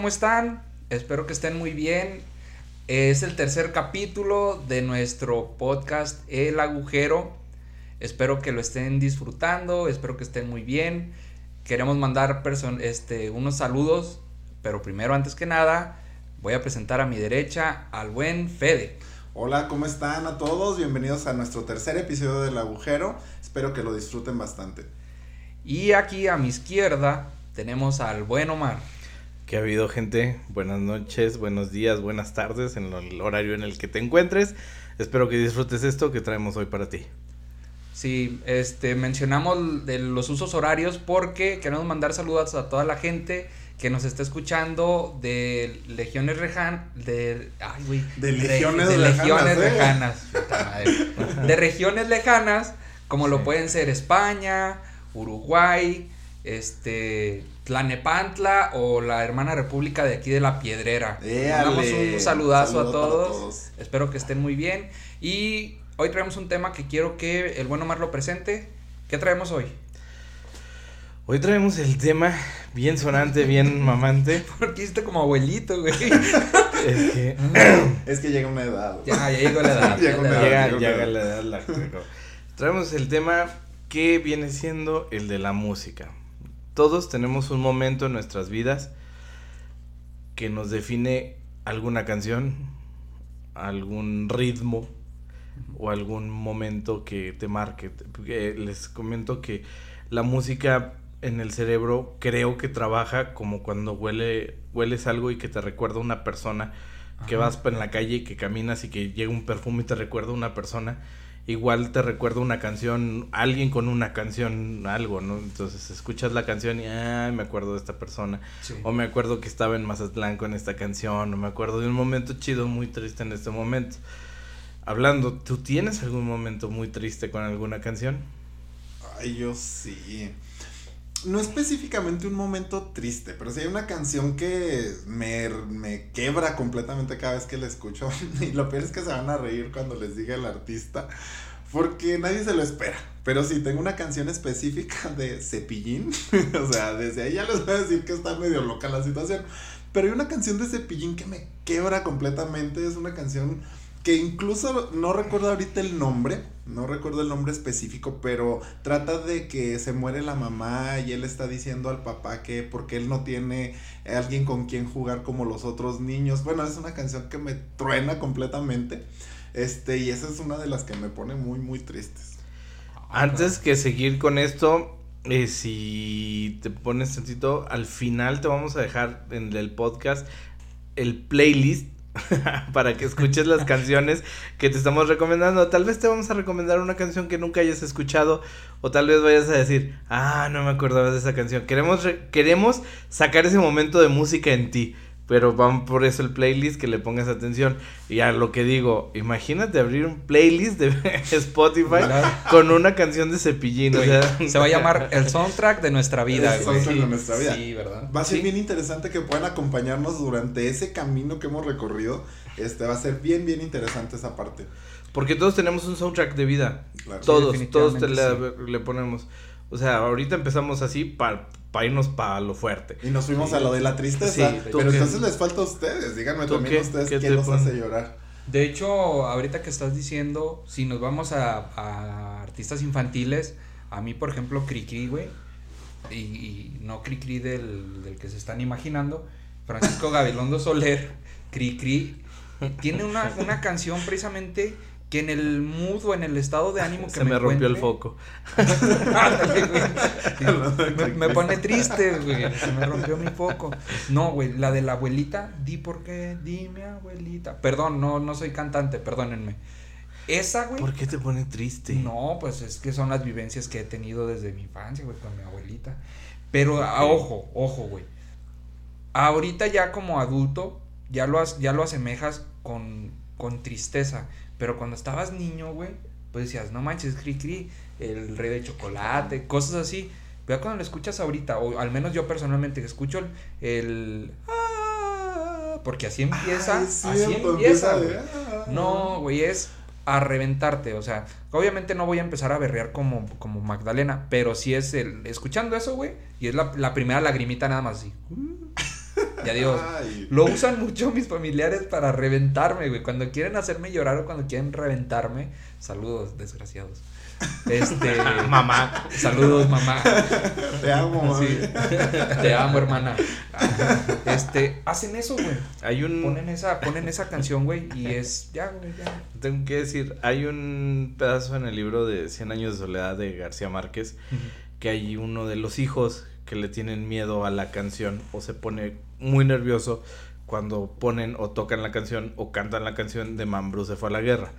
¿cómo están? Espero que estén muy bien. Es el tercer capítulo de nuestro podcast El Agujero. Espero que lo estén disfrutando, espero que estén muy bien. Queremos mandar este, unos saludos, pero primero, antes que nada, voy a presentar a mi derecha al buen Fede. Hola, ¿cómo están a todos? Bienvenidos a nuestro tercer episodio del Agujero. Espero que lo disfruten bastante. Y aquí a mi izquierda tenemos al buen Omar. ¿Qué ha habido gente? Buenas noches, buenos días, buenas tardes en el horario en el que te encuentres. Espero que disfrutes esto que traemos hoy para ti. Sí, este, mencionamos de los usos horarios porque queremos mandar saludos a toda la gente que nos está escuchando de legiones rejan de ay güey de legiones, de legiones lejanas, ¿eh? de regiones lejanas como lo pueden ser España Uruguay este Tlanepantla o la hermana república de aquí de la Piedrera damos un saludazo a todos. espero que estén muy bien y hoy traemos un tema que quiero que el bueno Omar lo presente qué traemos hoy Hoy traemos el tema bien sonante, bien mamante. Porque hiciste como abuelito, güey. es que. es que llega una edad. Ya, ya llegó la edad. llega, la edad, llega, la edad. La... traemos el tema que viene siendo el de la música. Todos tenemos un momento en nuestras vidas que nos define alguna canción, algún ritmo o algún momento que te marque. Les comento que la música en el cerebro creo que trabaja como cuando huele, hueles algo y que te recuerda a una persona, que vas en la calle y que caminas y que llega un perfume y te recuerda a una persona, igual te recuerda una canción, alguien con una canción, algo, ¿no? Entonces escuchas la canción y, ay, me acuerdo de esta persona, o me acuerdo que estaba en Mazatlán con esta canción, o me acuerdo de un momento chido, muy triste en este momento. Hablando, ¿tú tienes algún momento muy triste con alguna canción? Ay, yo sí no específicamente un momento triste, pero sí hay una canción que me, me quebra completamente cada vez que la escucho. Y lo peor es que se van a reír cuando les diga el artista, porque nadie se lo espera. Pero sí, tengo una canción específica de Cepillín. o sea, desde ahí ya les voy a decir que está medio loca la situación. Pero hay una canción de Cepillín que me quebra completamente. Es una canción que incluso no recuerdo ahorita el nombre, no recuerdo el nombre específico, pero trata de que se muere la mamá y él está diciendo al papá que porque él no tiene alguien con quien jugar como los otros niños. Bueno, es una canción que me truena completamente. Este, y esa es una de las que me pone muy, muy tristes. Antes que seguir con esto, eh, si te pones tantito, al final te vamos a dejar en el podcast el playlist para que escuches las canciones que te estamos recomendando. Tal vez te vamos a recomendar una canción que nunca hayas escuchado o tal vez vayas a decir, ah, no me acordaba de esa canción. Queremos, queremos sacar ese momento de música en ti. Pero van por eso el playlist, que le pongas atención. Y a lo que digo, imagínate abrir un playlist de Spotify con una canción de cepillín. o sea, se va a llamar el soundtrack de nuestra vida. El soundtrack de nuestra vida. Sí, ¿verdad? Va a ser bien interesante que puedan acompañarnos durante ese camino que hemos recorrido. Este va a ser bien, bien interesante esa parte. Porque todos tenemos un soundtrack de vida. Todos, todos te le ponemos. O sea, ahorita empezamos así para irnos para lo fuerte. Y nos fuimos a lo de la tristeza. pero entonces les falta a ustedes. Díganme también ustedes qué, los hace llorar. De hecho, ahorita que estás diciendo, si nos vamos a, artistas infantiles, a mí, por ejemplo, Cricri, güey, y, no Cricri del, del que se están imaginando, Francisco Gabilondo Soler, Cricri, tiene una, una canción precisamente que en el mood o en el estado de ánimo que Se me, rompió el foco. me, pone triste, güey. Se me rompió mi foco. No, güey, la de la abuelita, di por qué, dime abuelita. Perdón, no, no soy cantante, perdónenme. Esa, güey. ¿Por qué te pone triste? No, pues es que son las vivencias que he tenido desde mi infancia, güey, con mi abuelita. Pero, a, ojo, ojo, güey. Ahorita ya como adulto, ya lo, ya lo asemejas con, con tristeza. Pero cuando estabas niño, güey, pues decías, no manches, cri cri, el rey de chocolate, cosas así. Pero cuando lo escuchas ahorita, o al menos yo personalmente que escucho el, ah", porque así empieza, así empieza, güey. Ah". No, güey, es a reventarte, o sea, obviamente no voy a empezar a berrear como, como Magdalena, pero sí es el, escuchando eso, güey, y es la, la primera lagrimita nada más así. Y adiós. Ay. Lo usan mucho mis familiares para reventarme, güey. Cuando quieren hacerme llorar o cuando quieren reventarme. Saludos, desgraciados. Este. Mamá. Saludos, mamá. Te amo, mami. Sí. Te amo, hermana. Este, hacen eso, güey. Hay un. Ponen esa, ponen esa canción, güey, y es ya, güey, ya. Tengo que decir, hay un pedazo en el libro de Cien años de soledad de García Márquez que hay uno de los hijos que le tienen miedo a la canción o se pone muy nervioso cuando ponen o tocan la canción o cantan la canción de Mambrú se fue a la guerra.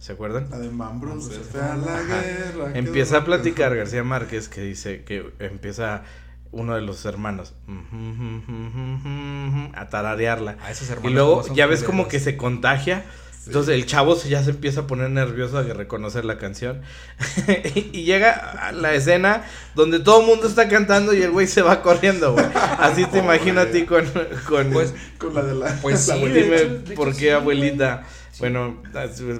¿Se acuerdan? La de Mambrú se fue a la guerra. Empieza a platicar García Márquez que dice que empieza uno de los hermanos a tararearla. A esos Y hermanos. luego ¿cómo son ya ves como que se contagia. Entonces el chavo se- ya se empieza a poner nervioso de reconocer la canción. y llega a la escena donde todo el mundo está cantando y el güey se va corriendo, güey. Así te imagino a ti con... con Pues, Con la de la. Pues la sí, abuelita. dime por qué, sí, abuelita. Sí. Bueno,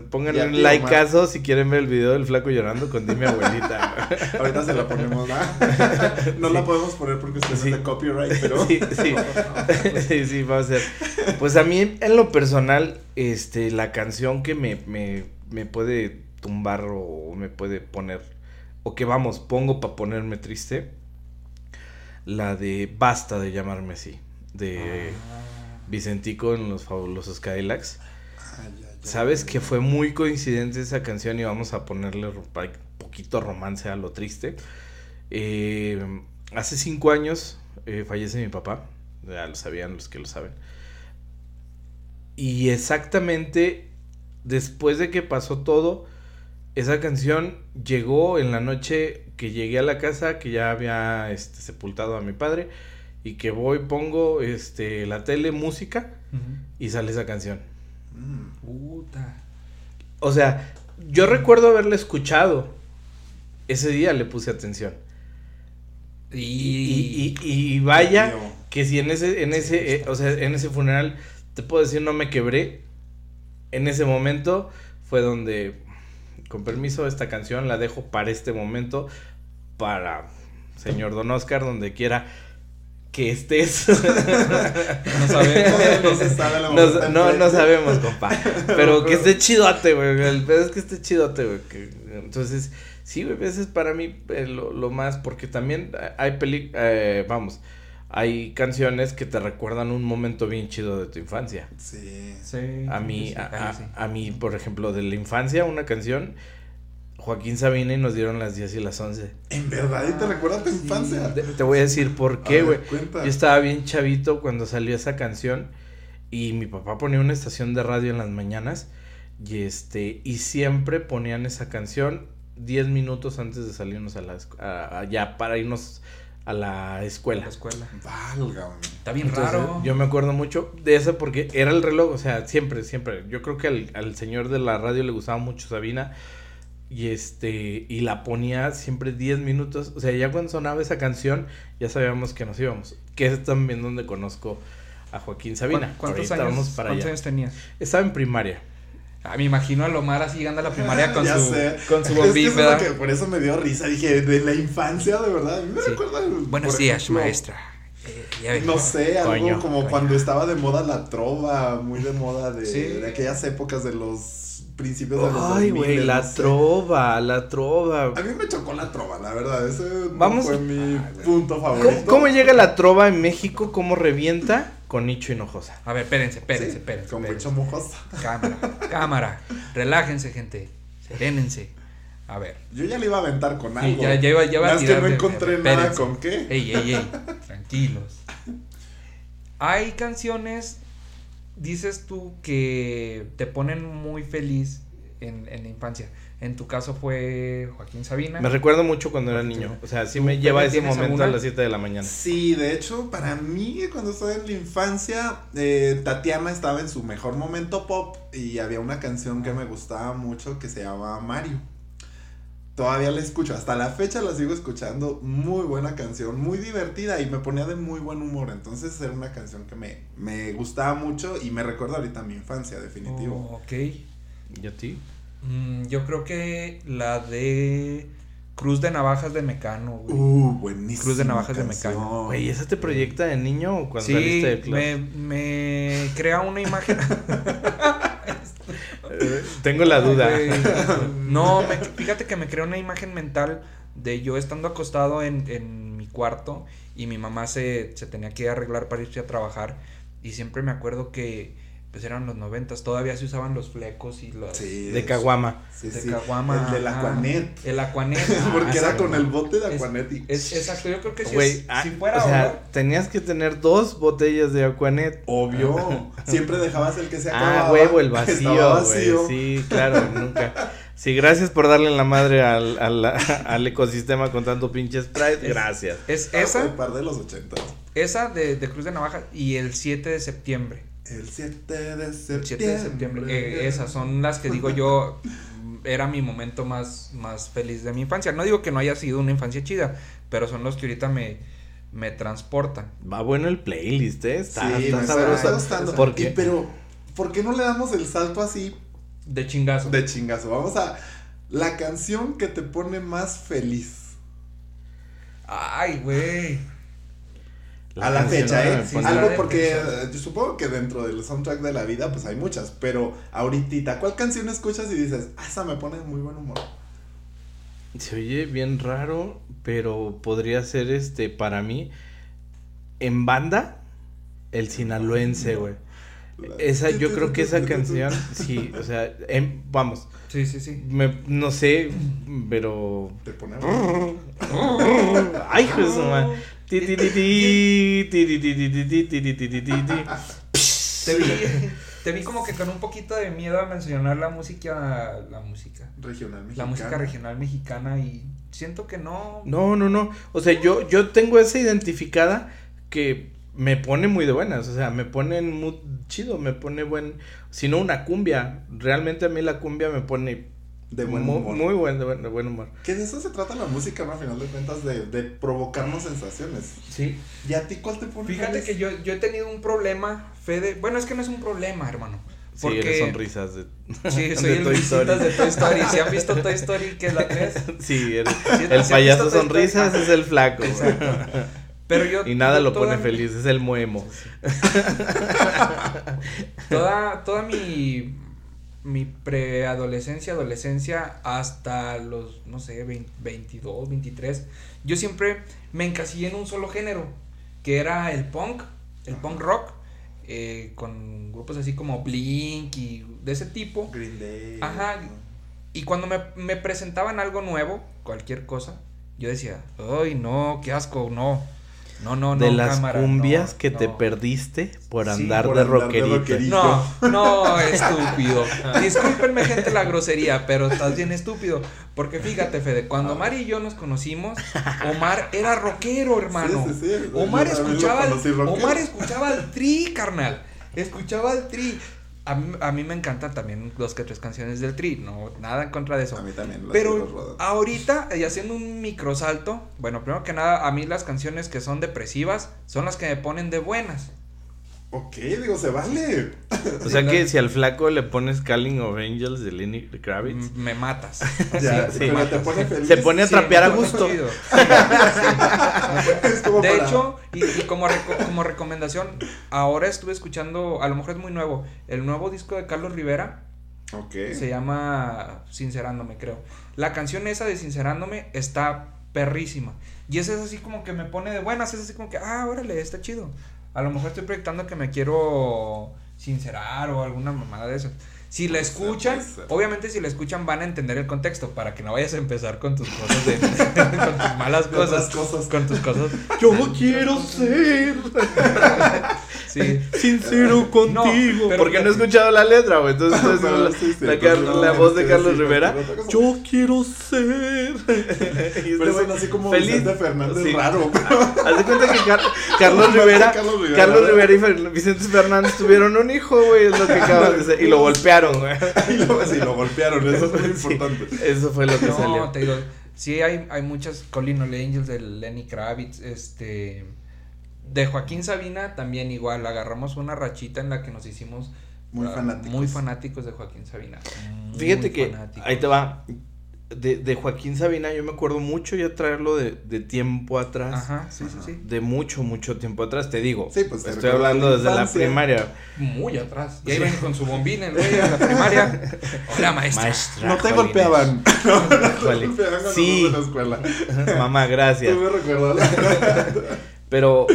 pónganle Ya, un tío, likeazo si quieren ver el video del flaco llorando con dime abuelita. Ahorita se la ponemos, ¿no? No la podemos poner porque usted Sí. es de copyright, pero. Sí, sí. sí, sí, va a ser. Pues a mí, en lo personal, este, la canción que me, me, me puede tumbar o me puede poner, o que vamos, pongo para ponerme triste, la de Basta de llamarme así, de Vicentico en los fabulosos Cadillacs. Ay. Sabes que fue muy coincidente esa canción y vamos a ponerle poquito romance a lo triste. Eh, hace cinco años eh, fallece mi papá, ya lo sabían los que lo saben. Y exactamente después de que pasó todo, esa canción llegó en la noche que llegué a la casa, que ya había este, sepultado a mi padre, y que voy, pongo este, la tele, música, y sale esa canción. Mm. Puta. O sea, yo recuerdo haberla escuchado. Ese día le puse atención. Y, y, y- y vaya que si en ese, en ese, eh, o sea, en ese funeral, te puedo decir, no me quebré. En ese momento fue donde, con permiso, esta canción la dejo para este momento, para señor Don Oscar, donde quiera que estés. No sabemos. No se sabe la No, sabemos, compa. Pero que esté chidote, güey. El pedo es que esté chidote, güey. que- entonces, sí, güey, ese es para mí eh, lo, lo más. Porque también hay peli... eh, vamos, hay canciones que te recuerdan un momento bien chido de tu infancia. Sí. Sí. A mí, sí, a, sí, a- sí. a mí, por ejemplo, de la infancia, una canción, Joaquín Sabina y nos dieron las 10 y las 11. En verdad, ¿y te recuerda a tu Sí. infancia? Te, te voy a decir por qué, güey. Yo estaba bien chavito cuando salió esa canción y mi papá ponía una estación de radio en las mañanas y este y siempre ponían esa canción 10 minutos antes de salirnos a la a- a- ya para irnos a la La escuela. escuela. Válgame. Está bien Entonces, raro. Yo me acuerdo mucho de eso porque era el reloj, o sea, siempre, siempre. Yo creo que al, al señor de la radio le gustaba mucho Sabina y este y la ponía siempre 10 minutos, o sea, ya cuando sonaba esa canción ya sabíamos que nos íbamos, que es también donde conozco a Joaquín Sabina. ¿Cu- ¿Cuántos, Ahorita años, vamos para ¿cuántos allá. años tenías? Estaba en primaria. Ah, me imagino a Lomar así llegando a la primaria con Ya su, sé. con su Es que bombín, es lo ¿verdad? que por eso me dio risa. Dije, de la infancia, de verdad. Me Sí. recuerda. Buenos por días, ejemplo, maestra. Eh. No sé, algo Coño, como coño. cuando estaba de moda la trova, muy de moda de, Sí. de aquellas épocas de los principios de los Ay, 2000, güey, la no sé. trova, la trova. A mí me chocó la trova, la verdad. Ese no fue mi punto favorito. ¿Cómo, cómo llega la trova en México? ¿Cómo revienta? Con Nicho Hinojosa. A ver, espérense, espérense, Sí, espérense. Con mucho mojosa. Cámara, cámara. Relájense, gente. Serénense. A ver. Yo ya le iba a aventar con Sí, algo. ya, ya iba, ya iba a Más que tirar no de- encontré nada con qué. Ey, ey, ey. Tranquilos. Hay canciones, dices tú, que te ponen muy feliz en, en la infancia. En tu caso fue Joaquín Sabina. Me recuerdo mucho cuando era niño. O sea, sí me ¿Tú, lleva ese momento a las 7 de la mañana. Sí, de hecho, para mí, cuando estaba en la infancia, eh, Tatiana estaba en su mejor momento pop y había una canción que me gustaba mucho que se llama Mario. Todavía la escucho, hasta la fecha la sigo escuchando. Muy buena canción, muy divertida y me ponía de muy buen humor. Entonces era una canción que me, me gustaba mucho y me recuerda ahorita a mi infancia, definitivo. Oh, ok. ¿Y a ti? Mm, yo creo que la de Cruz de Navajas de Mecano, güey. Uh, buenísimo. Cruz de Navajas de Mecano. Güey, ¿esa te proyecta de niño o cuando Sí, saliste de club? me, me crea una imagen. Tengo la duda. No, me- fíjate que me crea una imagen mental de yo estando acostado en, en mi cuarto y mi mamá se, se tenía que arreglar para irse a trabajar y siempre me acuerdo que pues eran los noventas, todavía se usaban los flecos y los Sí, De Caguama. Sí, de sí. caguama. El del. Aquanet. El Aquanet. ah, Porque era con el bote de Es- Aquanet y... Es, exacto, yo creo que si, es- ah, si fuera o sea, ahora, tenías que tener dos botellas de Aquanet. Obvio. Siempre dejabas el que se Ah, acababa. huevo, el vacío. Sí, claro, nunca. Sí, gracias por darle en la madre al, al, al ecosistema con tanto pinche Sprite. Gracias. es Ah, esa, par de los ochentas. esa de, de Cruz de Navaja y el 7 de septiembre. El 7 de El septiembre. 7 de septiembre. Eh, esas son las que digo yo. mm, Era mi momento más, más feliz de mi infancia. No digo que no haya sido una infancia chida, pero son los que ahorita me, me transportan. Va bueno el playlist, ¿eh? Está, sí, está me sabroso. está gustando. ¿Por Y, qué? pero, ¿por qué no le damos el salto así De chingazo. de chingazo? Vamos a la canción que te pone más feliz. Ay, güey. A la fecha, ¿eh? pone- Algo porque eh, yo supongo que dentro del soundtrack de la vida, pues hay muchas. Pero ahorita, ¿cuál canción escuchas y dices, ah, esa me pone de muy buen humor? Se oye bien raro, pero podría ser este para mí en banda el sinaloense, güey. Esa yo creo que esa canción sí, o sea, em- vamos, Sí, sí, sí. me, no sé, pero Te pone. ay, hijo de su madre. Te vi, te vi como que con un poquito de miedo a mencionar la música, la música regional mexicana. La música regional mexicana y siento que no. No, no, no. O sea, yo, yo tengo esa identificada que me pone muy de buenas, o sea, me pone muy chido, me pone buen, si no una cumbia, realmente a mí la cumbia me pone de buen humor. muy buen, de buen, de buen humor. Que de eso se trata la música, ¿no? A final de cuentas, de, de provocarnos sensaciones. Sí. ¿Y a ti cuál te pone Fíjate que yo, yo he tenido un problema, Fede. Bueno, es que no es un problema, hermano. Sí, eres sonrisas de, Sí, de soy el Toy Story. de Toy Story. Si han visto Toy Story, que es la 3. Sí, eres- Sí, el sí, payaso ¿has visto Toy sonrisas es el flaco. güey. Exacto. Pero yo. Y nada yo lo pone mi- feliz, es el muemo. Toda, toda mi, mi preadolescencia, adolescencia, hasta los, no sé, 20 22, 23, yo siempre me encasillé en un solo género, que era el punk, el punk rock, eh, con grupos así como Blink y de ese tipo. Green Day. Ajá. Y cuando me, me presentaban algo nuevo, cualquier cosa, yo decía, ay, no, qué asco, no. No, no, no. de las cámara, cumbias no, que te no". perdiste por Sí, andar, por de, andar de rockerito. rockerito. No, no, estúpido. Discúlpenme, gente, la grosería, pero estás bien estúpido. Porque fíjate, Fede, cuando Omar y yo nos conocimos, Omar era rockero, hermano. Sí, sí, sí. Omar escuchaba, rockero. Omar escuchaba al tri, carnal. Escuchaba al tri. A mí, a mí me encantan también dos que tres canciones del tri, no, nada en contra de eso. A mí también. Pero ahorita, y haciendo un microsalto, bueno, primero que nada, a mí las canciones que son depresivas son las que me ponen de buenas. Ok, digo, se vale. O sea que si al flaco le pones Calling of Angels de Lenny Kravitz, Me matas. Ya, sí. pero te pone feliz. se pone a Sí, trapear a gusto. De para- hecho, y, y como, reco- como recomendación, ahora estuve escuchando, a lo mejor es muy nuevo, el nuevo disco de Carlos Rivera, Ok. se llama Sincerándome, creo. La canción esa de Sincerándome está perrísima. Y esa es así como que me pone de buenas, es así como que, ah, órale, está chido. A lo mejor estoy proyectando que me quiero sincerar o alguna mamada de esas. Si la escuchan, obviamente si la escuchan van a entender el contexto para que no vayas a empezar con tus cosas de con tus malas cosas, cosas. con tus cosas. Yo quiero ser Sí. sincero contigo. pero Porque no he escuchado la letra, güey. Entonces, entonces la, sí, sí, la no, la voz de Carlos Rivera. Yo quiero ser. Y este Pero así como feliz. Vicente Fernández Sí. raro. Haz de cuenta que Car- Carlos Rivera. Carlos Rivera. Carlos Rivera y Fer- Vicente Fernández tuvieron un hijo, güey. Es lo que acabas de decir. Y lo golpearon, güey. sí, lo golpearon. Eso es muy Sí. importante. Eso fue lo que No, salió. te digo, sí hay, hay muchas Colin Angels de Lenny Kravitz, este de Joaquín Sabina también igual, agarramos una rachita en la que nos hicimos Muy ah, fanáticos. muy fanáticos de Joaquín Sabina. muy Fíjate que fanáticos. ahí te va. de, de Joaquín Sabina, yo me acuerdo mucho ya traerlo de, de tiempo atrás. Ajá, sí, sí, sí. De mucho, mucho tiempo atrás, te digo. Sí, pues, te Estoy hablando la desde la primaria. Muy atrás. Y ahí ven con su bombín el güey en la primaria. Hola, maestra. Maestra. No te Jolines. golpeaban. No, no te golpeaban Sí. ibas a la escuela. Mamá, gracias. Tú me recuerdas. Pero,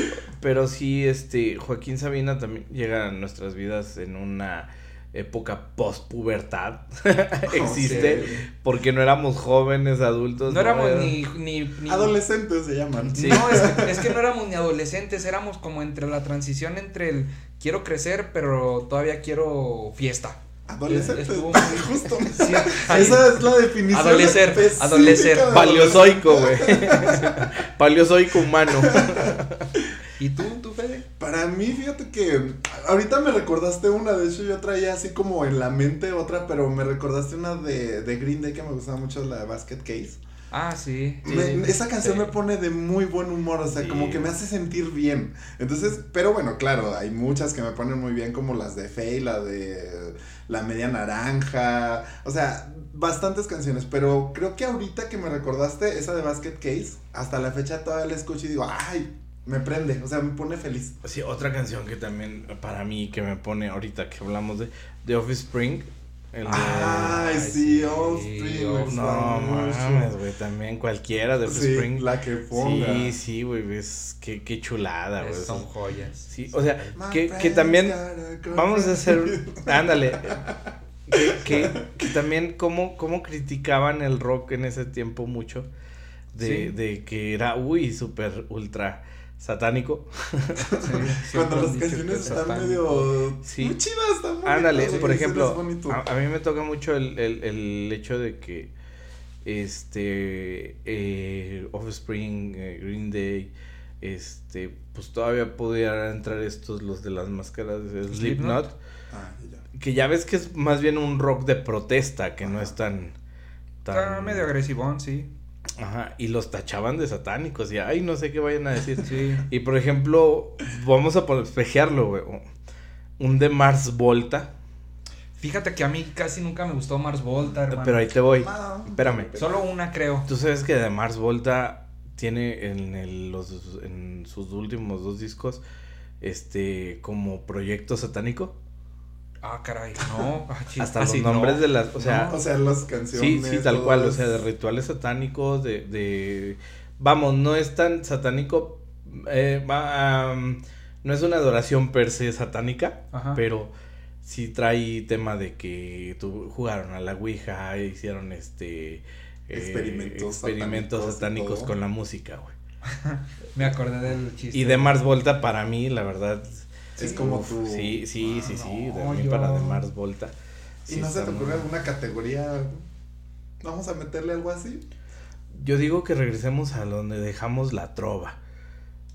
pero sí, este, Joaquín Sabina también llega a nuestras vidas en una época post-pubertad. Existe. sí. Porque no éramos jóvenes, adultos. No éramos Era- ni, ni, ni- Adolescentes se llaman. Sí. No, es que, es que no éramos ni adolescentes, éramos como entre la transición entre el quiero crecer, pero todavía quiero fiesta. Adolescentes. Muy- Justo. Sí, Esa es la definición. Adolecer, adolecer. de Paleozoico, güey. Paleozoico humano. ¿Y tú, tú, Fede? Para mí, fíjate que ahorita me recordaste una, de hecho yo traía así como en la mente otra, pero me recordaste una de, de Green Day que me gustaba mucho, la de Basket Case. Ah, sí. Me- esa canción sí. me pone de muy buen humor, o sea, Sí. como que me hace sentir bien. Entonces, pero bueno, claro, hay muchas que me ponen muy bien, como las de Faye, la de La Media Naranja, o sea, bastantes canciones, pero creo que ahorita que me recordaste esa de Basket Case, hasta la fecha todavía la escucho y digo, ay, me prende, o sea, me pone feliz. Sí, otra canción que también para mí que me pone ahorita que hablamos de The Office Spring. El de- Ay, Ay, sí, Offspring, gusta No mames, güey, también cualquiera de Office Sí, Spring. la que ponga. Sí, sí, güey, es qué, qué chulada, güey. Son joyas. Sí, o sea, que, que también vamos a hacer, ándale, que, que, que también cómo, cómo criticaban el rock en ese tiempo mucho, de, Sí. de que era, uy, súper, ultra satánico. Sí, Cuando las canciones están satánico. medio Sí. muy chidas, están Ándale, por ejemplo, a, a mí me toca mucho el, el, el hecho de que este eh, Offspring, eh, Green Day, este, pues todavía pudieran entrar estos los de las máscaras de Slipknot. Slipknot, Ah, ya. que ya ves que es más bien un rock de protesta, que no es tan tan Está medio agresivón, sí. Ajá, y los tachaban de satánicos y ay, no sé qué vayan a decir. Sí. Y por ejemplo, vamos a espejearlo, güey. Un de Mars Volta, Fíjate que a mí casi nunca me gustó Mars Volta, hermano. pero ahí te voy. No, Espérame. Solo una, creo. Tú sabes que de Mars Volta tiene en, el- los, en sus últimos dos discos este como proyecto satánico. Ah, caray. No. Ah, Hasta ah, los sí, nombres no. de las, o sea, O sea, las canciones. sí, sí, tal cual, o sea, de rituales satánicos, de, de vamos, no es tan satánico, eh, va, no es una adoración per se satánica, Ajá. pero sí trae tema de que tu- jugaron a la Ouija, hicieron este eh, Experimentos experimentos satánicos satánicos con la música, güey. Me acordé del chiste. Y de Mars Volta para mí, la verdad. Es como uf, tu- Sí, sí, sí, Ah, sí. De no, mí yo- para de Mars Volta. ¿Y sí no se te ocurre muy- alguna categoría? Vamos a meterle algo así. Yo digo que regresemos a donde dejamos la trova.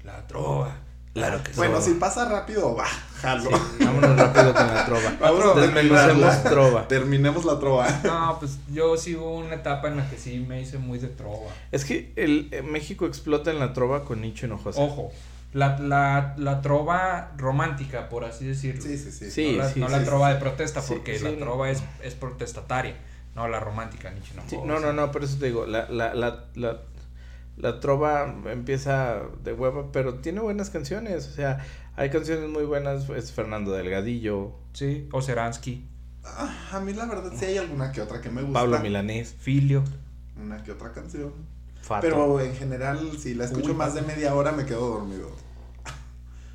La trova. Claro que Bueno, Trova. si pasa rápido, va, jalo. Vámonos rápido con la trova. Desmenucemos terminarla. trova. Terminemos la trova. No, pues yo sí hubo una etapa en la que sí me hice muy de trova. Es que el eh, México explota en la trova con Nicho Hinojosa. Ojo, la, la, la trova romántica, por así decirlo. Sí, sí, sí. Sí. no la, no la sí, trova sí. de protesta, Sí, porque sí, la no. trova es, es protestataria. No, la romántica, Nietzsche no. Sí, no, no, no, por eso te digo, la, la, la, la, la trova empieza de hueva, pero tiene buenas canciones, o sea, hay canciones muy buenas, es Fernando Delgadillo, Sí, o Seransky, Ah, a mí la verdad sí hay alguna que otra que me gusta. Pablo Milanés, Filio. Una que otra canción. Fato. Pero en general, si la escucho Uy, más de media hora, me quedo dormido.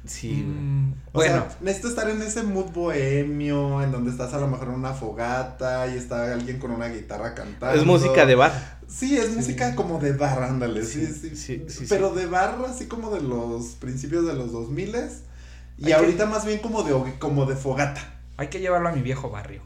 Sí. Mm, O bueno, sea, necesito estar en ese mood bohemio, en donde estás a lo mejor en una fogata y está alguien con una guitarra cantando. es música de bar. Sí, es música como de bar, ándale, sí, Sí, sí. sí, sí, Pero de bar, así como de los principios de los 2000 y Hay que- ahorita más bien como de, como de fogata. hay que llevarlo a mi viejo barrio.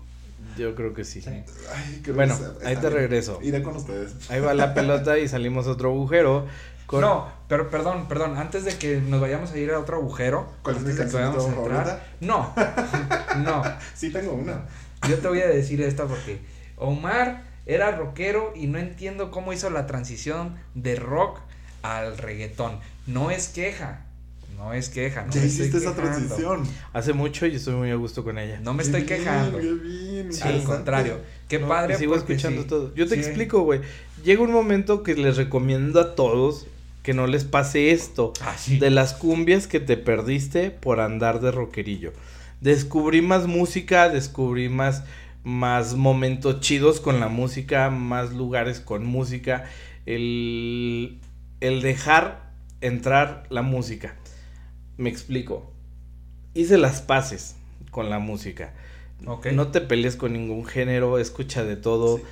Yo creo que sí. Sí. Ay, creo Bueno, ahí está te bien. regreso. Iré con ustedes. Ahí va la pelota y salimos a otro agujero. Con... No, pero perdón, perdón, antes de que nos vayamos a ir a otro agujero, ¿Cuál es mi que canción entrar, no, no, Sí, tengo una. yo te voy a decir esta porque Omar era rockero y no entiendo cómo hizo la transición de rock al reggaetón. No es queja, No es queja, no ya me hiciste estoy esa quejando. transición. Hace mucho y estoy muy a gusto con ella. No me Qué estoy bien, quejando. qué bien, Al interesante. contrario, qué No, padre. y sigo porque escuchando sí. todo. Yo te Sí. explico, güey. Llega un momento que les recomiendo a todos que no les pase esto. Ah, sí. De las cumbias que te perdiste por andar de rockerillo. Descubrí más música, descubrí más, más momentos chidos con la música, más lugares con música. El, el dejar entrar la música. Me explico. Hice las paces con la música. Ok. No te pelees con ningún género, escucha de todo. Sí.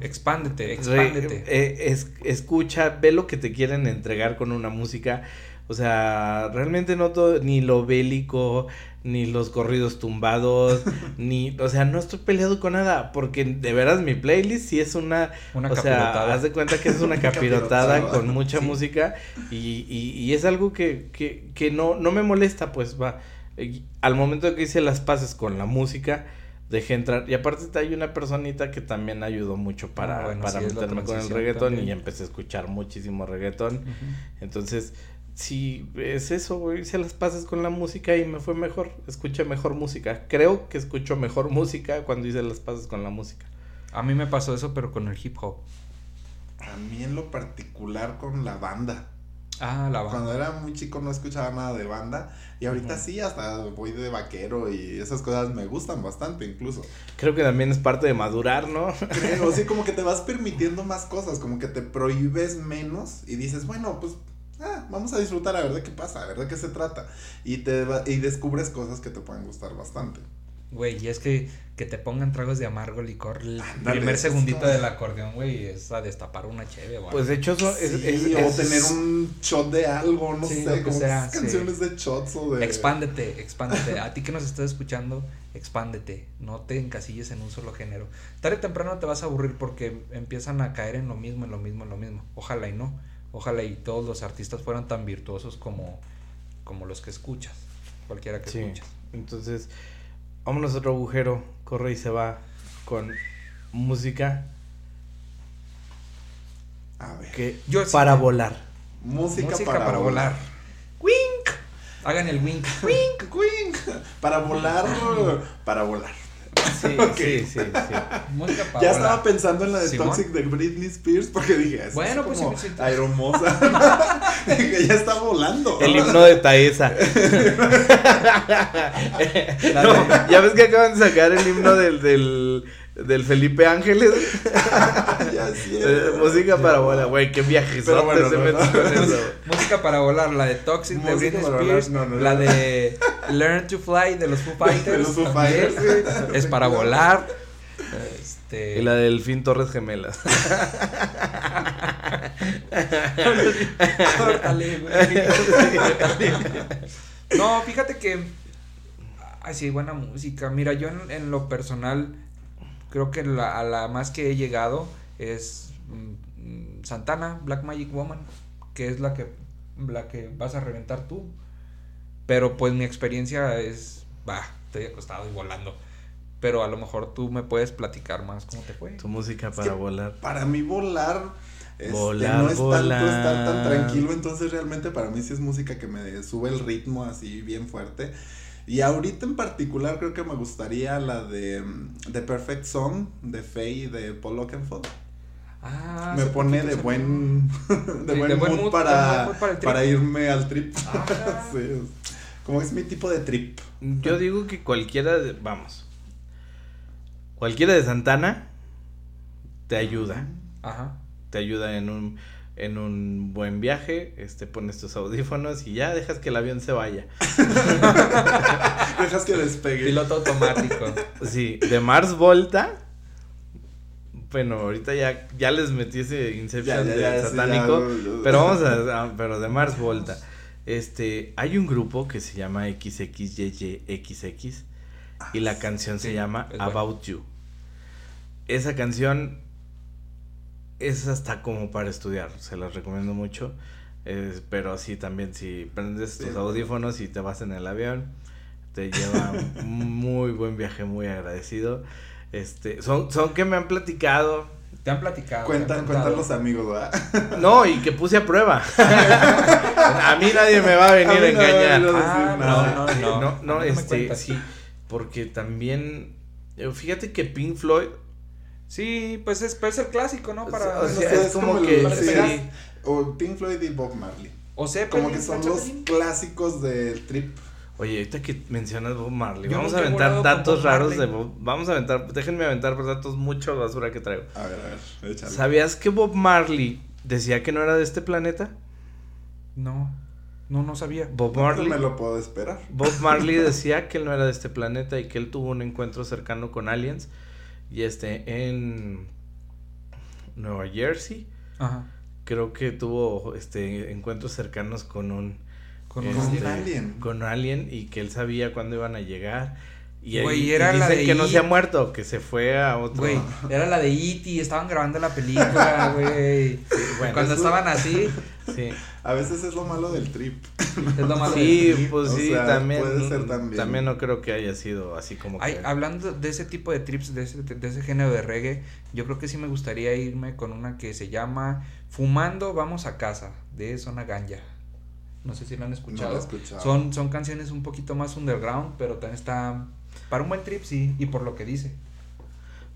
Expándete, Re- expándete. eh, es- escucha, ve lo que te quieren entregar con una música. O sea, realmente no todo, ni lo bélico, ni los corridos tumbados, ni, o sea, no estoy peleado con nada, porque de veras mi playlist sí es una, Una o sea, capirotada. haz de cuenta que es una capirotada con mucha Sí. música y, y, y es algo que, que, que no, no me molesta, pues va. Al momento que hice las paces con la música, dejé entrar. Y aparte hay una personita que también ayudó mucho para, Ah, bueno, para sí, meterme con el reggaetón también. y empecé a escuchar muchísimo reggaetón. Entonces, sí, es eso, güey. Hice las paces con la música y me fue mejor. Escuché mejor música. Creo que escucho mejor música cuando hice las paces con la música. A mí me pasó eso, pero con el hip hop. A mí en lo particular con la banda. Ah, la banda. Cuando era muy chico no escuchaba nada de banda y ahorita sí, hasta voy de vaquero y esas cosas me gustan bastante incluso. Creo que también es parte de madurar, ¿no? Creo, sí, como que te vas permitiendo más cosas, como que te prohíbes menos y dices, bueno, pues ah, vamos a disfrutar a ver de qué pasa, a ver de qué se trata. Y, te va- y descubres cosas que te pueden gustar bastante. Güey, y es que, que te pongan tragos de amargo licor. El primer segundito del acordeón, güey, es a destapar una cheve, güey. Pues de hecho, eso es, Sí, es- o es- tener un shot de algo, no Sí, sé, como sea, sí. canciones de shots o de... Expándete, expándete. A ti que nos estás escuchando, expándete. No te encasilles en un solo género. Tarde o temprano te vas a aburrir porque empiezan a caer en lo mismo, en lo mismo, en lo mismo. Ojalá y no. Ojalá y todos los artistas fueran tan virtuosos como, como los que escuchas. Cualquiera que Sí, escuchas. entonces, vámonos a otro agujero, corre y se va con música A ver, que Yo sí- para volar. música, Música para, para, volar. volar. Wink. Hagan el wink. Wink, wink. Para volar, para volar. Sí, sí, sí, sí. Música para ya estaba pensando en la de. Toxic de Britney Spears porque dije, es Bueno, pues como sí, sí. aeromosa. que ya está volando. El himno de Taesa. No, ya ves que acaban de sacar el himno del, del, del Felipe Ángeles. ya sí. Eh, música para volar, güey, qué viajes. Bueno, se no, meten no. con eso. Música para volar, la de Toxic de Britney Spears, no, la de Learn to Fly de los Foo Fighters, De los Foo Fighters, es para volar. Este, Y la del Fin Torres Gemelas. Córtale, güey. No, fíjate que ay sí, buena música. Mira, yo en, en lo personal creo que la, a la más que he llegado es mm, Santana, Black Magic Woman, que es la que la que vas a reventar tú. Pero pues mi experiencia es, va, estoy acostado y volando. Pero a lo mejor tú me puedes platicar más cómo te fue. Tu música Es para que volar. Para mí volar, este, Volar, no es tanto estar tan tranquilo, entonces realmente para mí sí es música que me sube el ritmo así bien fuerte. Y ahorita en particular creo que me gustaría la de mm, The Perfect Song de Faye y de Paul Oakenfold. Ah, me pone de buen, de Sí, buen, de buen mood, mood, para, mood para irme al trip. Ah. Sí, es- como es mi tipo de trip. Yo digo que cualquiera de, vamos, cualquiera de Santana te ayuda, Ajá. te ayuda en un, en un buen viaje, este, pones tus audífonos y ya dejas que el avión se vaya. Dejas que despegue. Piloto automático. Sí, de Mars Volta, bueno, ahorita ya, ya les metí ese Inception Ya, ya, de ya, sí, satánico, pero vamos a, a- pero de Mars Volta. Este, hay un grupo que se llama XXYYXX y la canción se llama. About You. Esa canción es hasta como para estudiar, se las recomiendo mucho. Es- pero sí, también si prendes Sí. tus audífonos y te vas en el avión, te lleva un muy buen viaje, muy agradecido. Este, son, son que me han platicado Te han platicado. Cuentan, han cuentan los amigos, ¿verdad? No, y que puse a prueba. a mí nadie me va a venir A engañar. Ah, no, no, no. no, no, me este, sí, porque también, eh, fíjate que Pink Floyd, Sí, pues es, pues es el clásico, ¿no? Para, O sea, es como que- sí. O Pink Floyd y Bob Marley. o sea, Como que son los clásicos del trip. oye, ahorita que mencionas Bob Marley, Yo vamos a aventar datos raros Marley. de Bob, vamos a aventar, déjenme aventar datos mucho basura que traigo. A ver, a ver, échale. ¿Sabías que Bob Marley decía que no era de este planeta? No, no, no sabía. Bob No Marley, me lo puedo esperar. Bob Marley decía que él no era de este planeta y que él tuvo un encuentro cercano con aliens y este en Nueva Jersey Ajá. creo que tuvo este encuentros cercanos con un Con este, un alien. con alien y que él sabía cuándo iban a llegar y, Güey, y- y era la dicen de que no se ha muerto que se fue a otro Güey, era la de E.T. Estaban grabando la película, güey. bueno, Cuando estaban así, sí A veces es lo malo del trip. es lo malo sí del trip. pues O sí sea, también puede ser también. no creo que haya sido así como Ay, que hablando de ese tipo de trips, de ese, de ese género de reggae, yo creo que sí me gustaría irme con una que se llama Fumando Vamos a Casa, de Zona Ganja. No sé si lo han escuchado. No lo he escuchado. Son, son canciones un poquito más underground, pero también está para un buen trip, sí, y por lo que dice.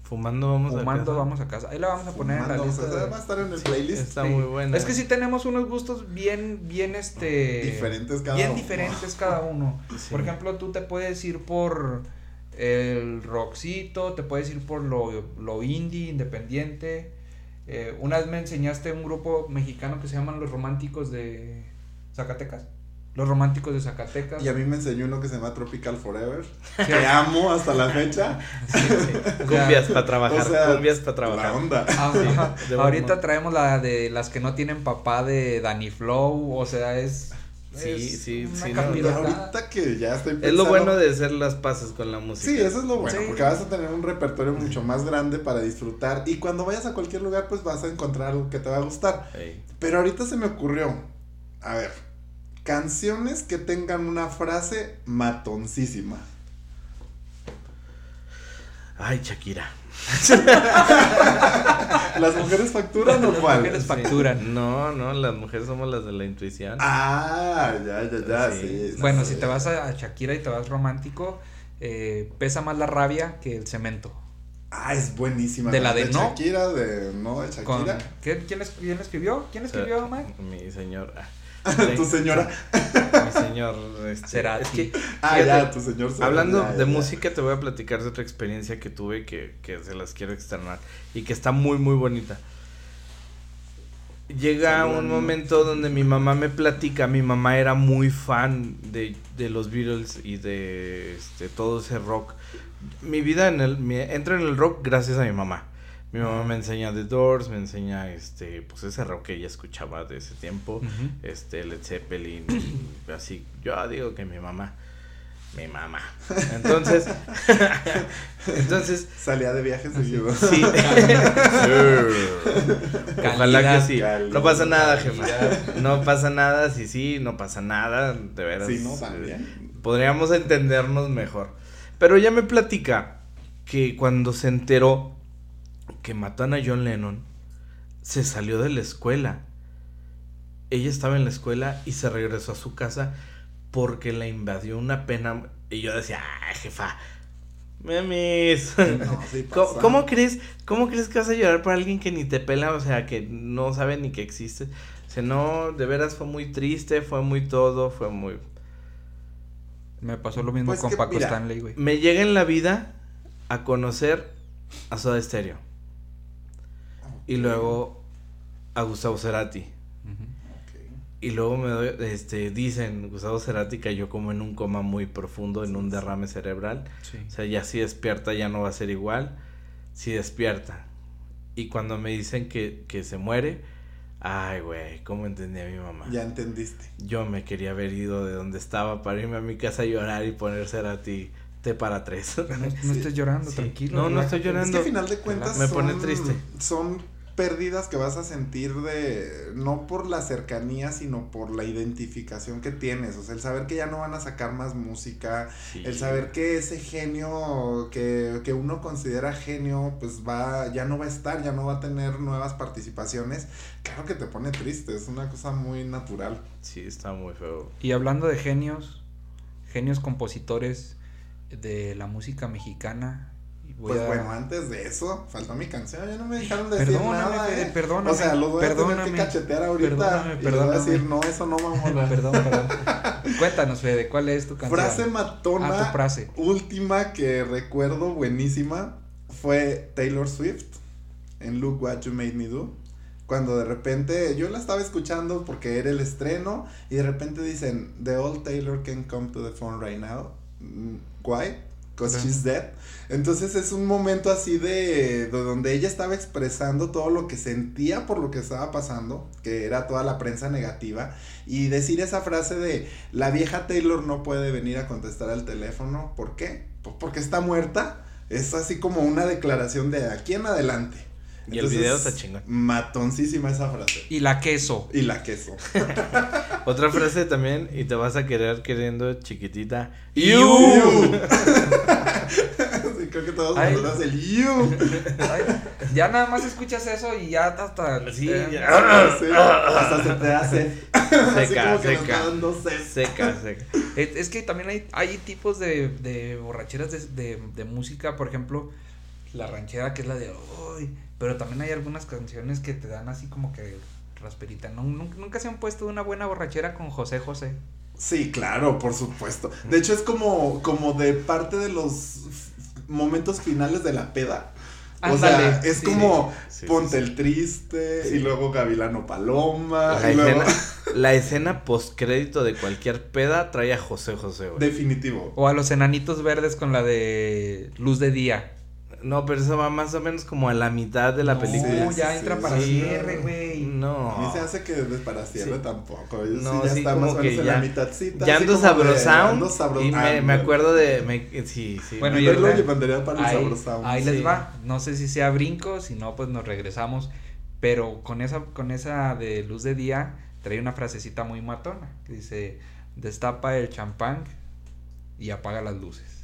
fumando vamos a Fumando casa. Vamos a Casa. Ahí la vamos a poner en la lista. o sea, de- va a estar en el Sí, playlist. está Sí. muy buena Es que sí tenemos unos gustos bien, bien, este... Diferentes cada Bien uno. diferentes cada uno. Sí. Por ejemplo, tú te puedes ir por el rockcito, te puedes ir por lo, lo indie, independiente. Eh, una vez me enseñaste un grupo mexicano que se llaman Los Románticos de Zacatecas. Los Románticos de Zacatecas. Y a mí me enseñó uno que se llama Tropical Forever. Que amo hasta la fecha. Sí, sí. Cumbias para trabajar, O sea, cumbias para La trabajar. onda. Ah, Sí, Ahorita traemos la de las que no tienen papá de Danny Flow, o sea, es... Sí, es sí, una sí, no, ahorita que ya estoy pensando. Es lo bueno de hacer las paces con la música. Sí, eso es lo bueno, Sí. porque vas a tener un repertorio mucho más grande para disfrutar y cuando vayas a cualquier lugar pues vas a encontrar algo que te va a gustar. Pero ahorita se me ocurrió, a ver, canciones que tengan una frase matoncísima. Ay, Shakira. ¿Las mujeres facturan o cuál? mujeres Sí. facturan. No, no, las mujeres somos las de la intuición. Ah, ya, ya, ya, Sí. sí. Bueno, sí. si te vas a, Shakira y te vas romántico, eh, pesa más la rabia que el cemento. Ah, es buenísima. De la de No. Shakira, de no, de Shakira. ¿qué- quién, es- quién escribió? ¿Quién escribió, Mike? Mi señor. tu señora. Mi señor. Este, Cerati. Es que, Ah, fíjate, ya, tu señor. se- Hablando ya, de ya, música, te voy a platicar de otra experiencia que tuve que, que se las quiero externar y que está muy, muy bonita. Llega Salud, un amigo. momento donde mi mamá me platica, mi mamá era muy fan de, de los Beatles y de este, todo ese rock. Mi vida en el, mi- entra en el rock gracias a mi mamá. Mi mamá me enseña The Doors, me enseña este, pues ese rock que ella escuchaba de ese tiempo este Led Zeppelin y así. Yo digo que mi mamá mi mamá. Entonces entonces Salía de viaje seguido. sí. Ojalá que sí. Calidad. no pasa nada jefa. No pasa nada. Sí sí no pasa nada. De veras Sí, no, eh, también. podríamos entendernos mejor. Pero ella me platica que cuando se enteró que matan a John Lennon se salió de la escuela ella estaba en la escuela y se regresó a su casa porque la invadió una pena. Y yo decía, ay, jefa, memes. No, sí ¿Cómo, crees, ¿Cómo crees que vas a llorar por alguien que ni te pela? O sea, que no sabe ni que existe. O sea, no, de veras fue muy triste, fue muy todo, fue muy... Me pasó lo mismo Pues con que, Paco mira, Stanley, güey. Me llega en la vida a conocer a Soda Stereo. Y luego a Gustavo Cerati. Y luego me doy, este, dicen, Gustavo Cerati cayó como en un coma muy profundo, en un derrame cerebral. Sí. O sea, ya si despierta ya no va a ser igual. Si despierta. Y cuando me dicen que, que se muere, ay, güey, ¿cómo entendí a mi mamá? Ya entendiste. Yo me quería haber ido de donde estaba para irme a mi casa a llorar y poner Cerati té para tres. No, no Sí. estés llorando, Sí. tranquilo. No, no estoy llorando. Es que a final de cuentas Me son, pone triste. son pérdidas que vas a sentir de, no por la cercanía, sino por la identificación que tienes, o sea, el saber que ya no van a sacar más música, Sí. el saber que ese genio que, que uno considera genio, pues va, ya no va a estar, ya no va a tener nuevas participaciones, claro que te pone triste, es una cosa muy natural. Sí, está muy feo. Y hablando de genios, genios compositores de la música mexicana. Voy Pues a- bueno, antes de eso, faltó mi canción, ya no me dejaron decir Perdóname, nada, ¿eh? perdóname, O sea, lo voy a tener que cachetear ahorita perdóname, y voy a decir, no, eso no mamona. perdón, perdón. Cuéntanos, Fede, ¿cuál es tu canción? Frase Ah, matona, tu frase. última que recuerdo buenísima fue Taylor Swift en Look What You Made Me Do. Cuando de repente yo la estaba escuchando porque era el estreno y de repente dicen, The old Taylor can come to the phone right now. Mm, Why? She's dead. Entonces es un momento así de, de donde ella estaba expresando todo lo que sentía por lo que estaba pasando, que era toda la prensa negativa, y decir esa frase de la vieja Taylor no puede venir a contestar al teléfono, ¿por qué? Pues porque está muerta. Es así como una declaración de aquí en adelante. Y el video está chingón. Matoncísima esa frase. Y la queso. Y la queso. Otra frase también, y te vas a querer queriendo chiquitita. You. sí, creo que todos nosotros el you. Ya nada más escuchas eso y ya hasta. Sí, eh, ya. Hasta se te hace. así Seca, como nos seca. Seca, seca. Es, es que también hay, hay tipos de, de borracheras de, de, de música, por ejemplo, la ranchera que es la de hoy, pero también hay algunas canciones que te dan así como que rasperita. ¿no? Nunca, nunca se han puesto una buena borrachera con José José. Sí, claro, por supuesto. De hecho, es como, como de parte de los momentos finales de la peda. O sea, Ándale, es sí. como Sí, sí, Ponte sí. el triste Sí. y luego Gavilano Paloma. La y luego... escena, la escena postcrédito de cualquier peda trae a José José, güey. Definitivo. O a los enanitos verdes con la de luz de día. No, pero eso va más o menos como a la mitad de la No, película. Sí, ya sí, entra sí, para sí. cierre, güey. A mí No. se hace que para cierre Sí. tampoco. Yo No, sí ya sí, está como más o menos en la mitadcita. Ya ando sabrosound. Y me, me acuerdo de. me- sí, sí. Bueno, Yo lo llevaría para el Ahí, sabrosound. ahí Sí. les va. No sé si sea brinco, si no, pues nos regresamos. Pero con esa, con esa de luz de día, trae una frasecita muy matona. Que dice, destapa el champán y apaga las luces.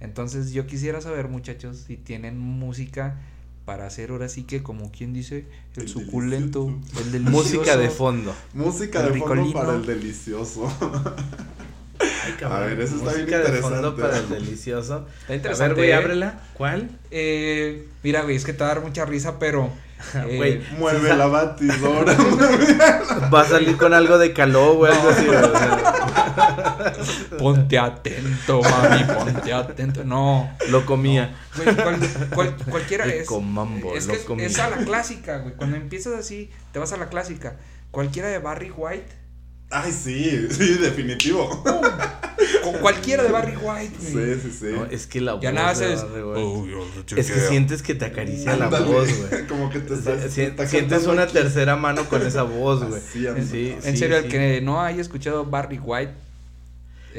Entonces yo quisiera saber, muchachos, si tienen música para hacer ahora sí que, como quien dice, el, El suculento, el delicioso. Música de fondo. Música El de fondo ricolino. para el delicioso. Ay, A ver, eso está bien Música de fondo interesante. para el delicioso. Está A interesante. ver, güey, ¿eh? ábrela. ¿Cuál? Eh, mira, güey, es que te va a dar mucha risa, pero... eh, Mueve la batidora. Va a salir con algo de calor, güey, algo así, güey, o sea, Ponte atento, mami, ponte atento. No. Lo comía. Güey, cual- cual- cualquiera es. comambo, es lo es- comía. es a la clásica, güey. Cuando empiezas así, te vas a la clásica. Cualquiera de Barry White. Ay, sí, sí, definitivo. cu- cualquiera de Barry White, güey. Sí, sí, sí. No, es que la voz. Ya nada de haces. Barry White- "Oh, Es que quiero". sientes que te acaricia la voz, güey. Como que te estás. Si- te está sientes una aquí. tercera mano con esa voz, güey. Así. Sí, En sí, serio, el sí. que no haya escuchado Barry White.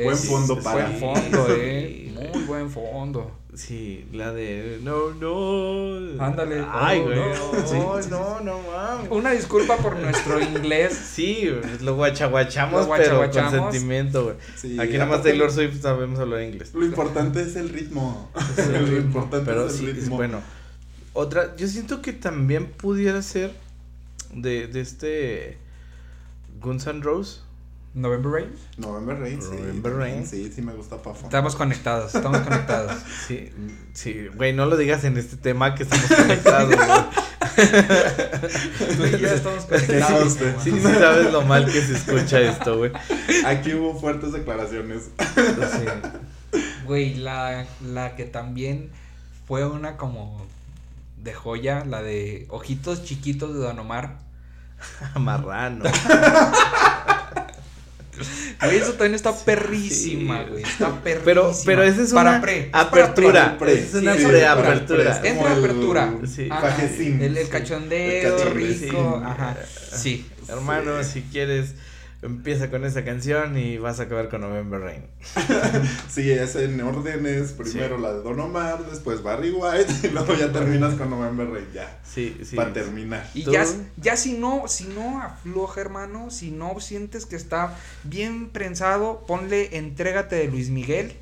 Buen fondo para. Buen fondo, eh. Muy buen fondo. Sí, la de no, no. Ándale. Ay, Oh, güey. no. No, Sí, no, no mames. Una disculpa por nuestro inglés. Sí, lo guachaguachamos, Lo pero con sentimiento, güey. Sí, Aquí nada más Taylor Swift sabemos hablar inglés. Lo importante es el ritmo. Sí, lo importante pero es el sí, es ritmo. bueno. Otra, yo siento que también pudiera ser de, de este Guns N' Roses. November Rain. November Rain, sí. November Rain. Sí, sí me gusta Pafo. Estamos conectados, estamos conectados. Sí, sí, güey, no lo digas en este tema que estamos conectados, güey. Tú y yo estamos conectados. Sí, sí sabes lo mal que se escucha esto, güey. Aquí hubo fuertes declaraciones. Sí. Güey, la, la que también fue una como de joya, la de Ojitos Chiquitos de Don Omar. Marrano. Güey, eso también está perrísima, güey. Está perrísima. Pero, pero esa es Para una pre, apertura. pre, Esa es una sí, preapertura. pre, Es una. Sí. El, el cachondeo El cachondeo, rico. Ajá. Sí. Hermano, si quieres empieza con esa canción y vas a acabar con November Rain. Sí, es en órdenes, primero la de Don Omar, después Barry White y luego ya terminas con November Rain, ya. Sí, sí. Para terminar. Y ¿Tú? ya, ya si no, si no afloja, hermano, si no sientes que está bien prensado, ponle Entrégate de Luis Miguel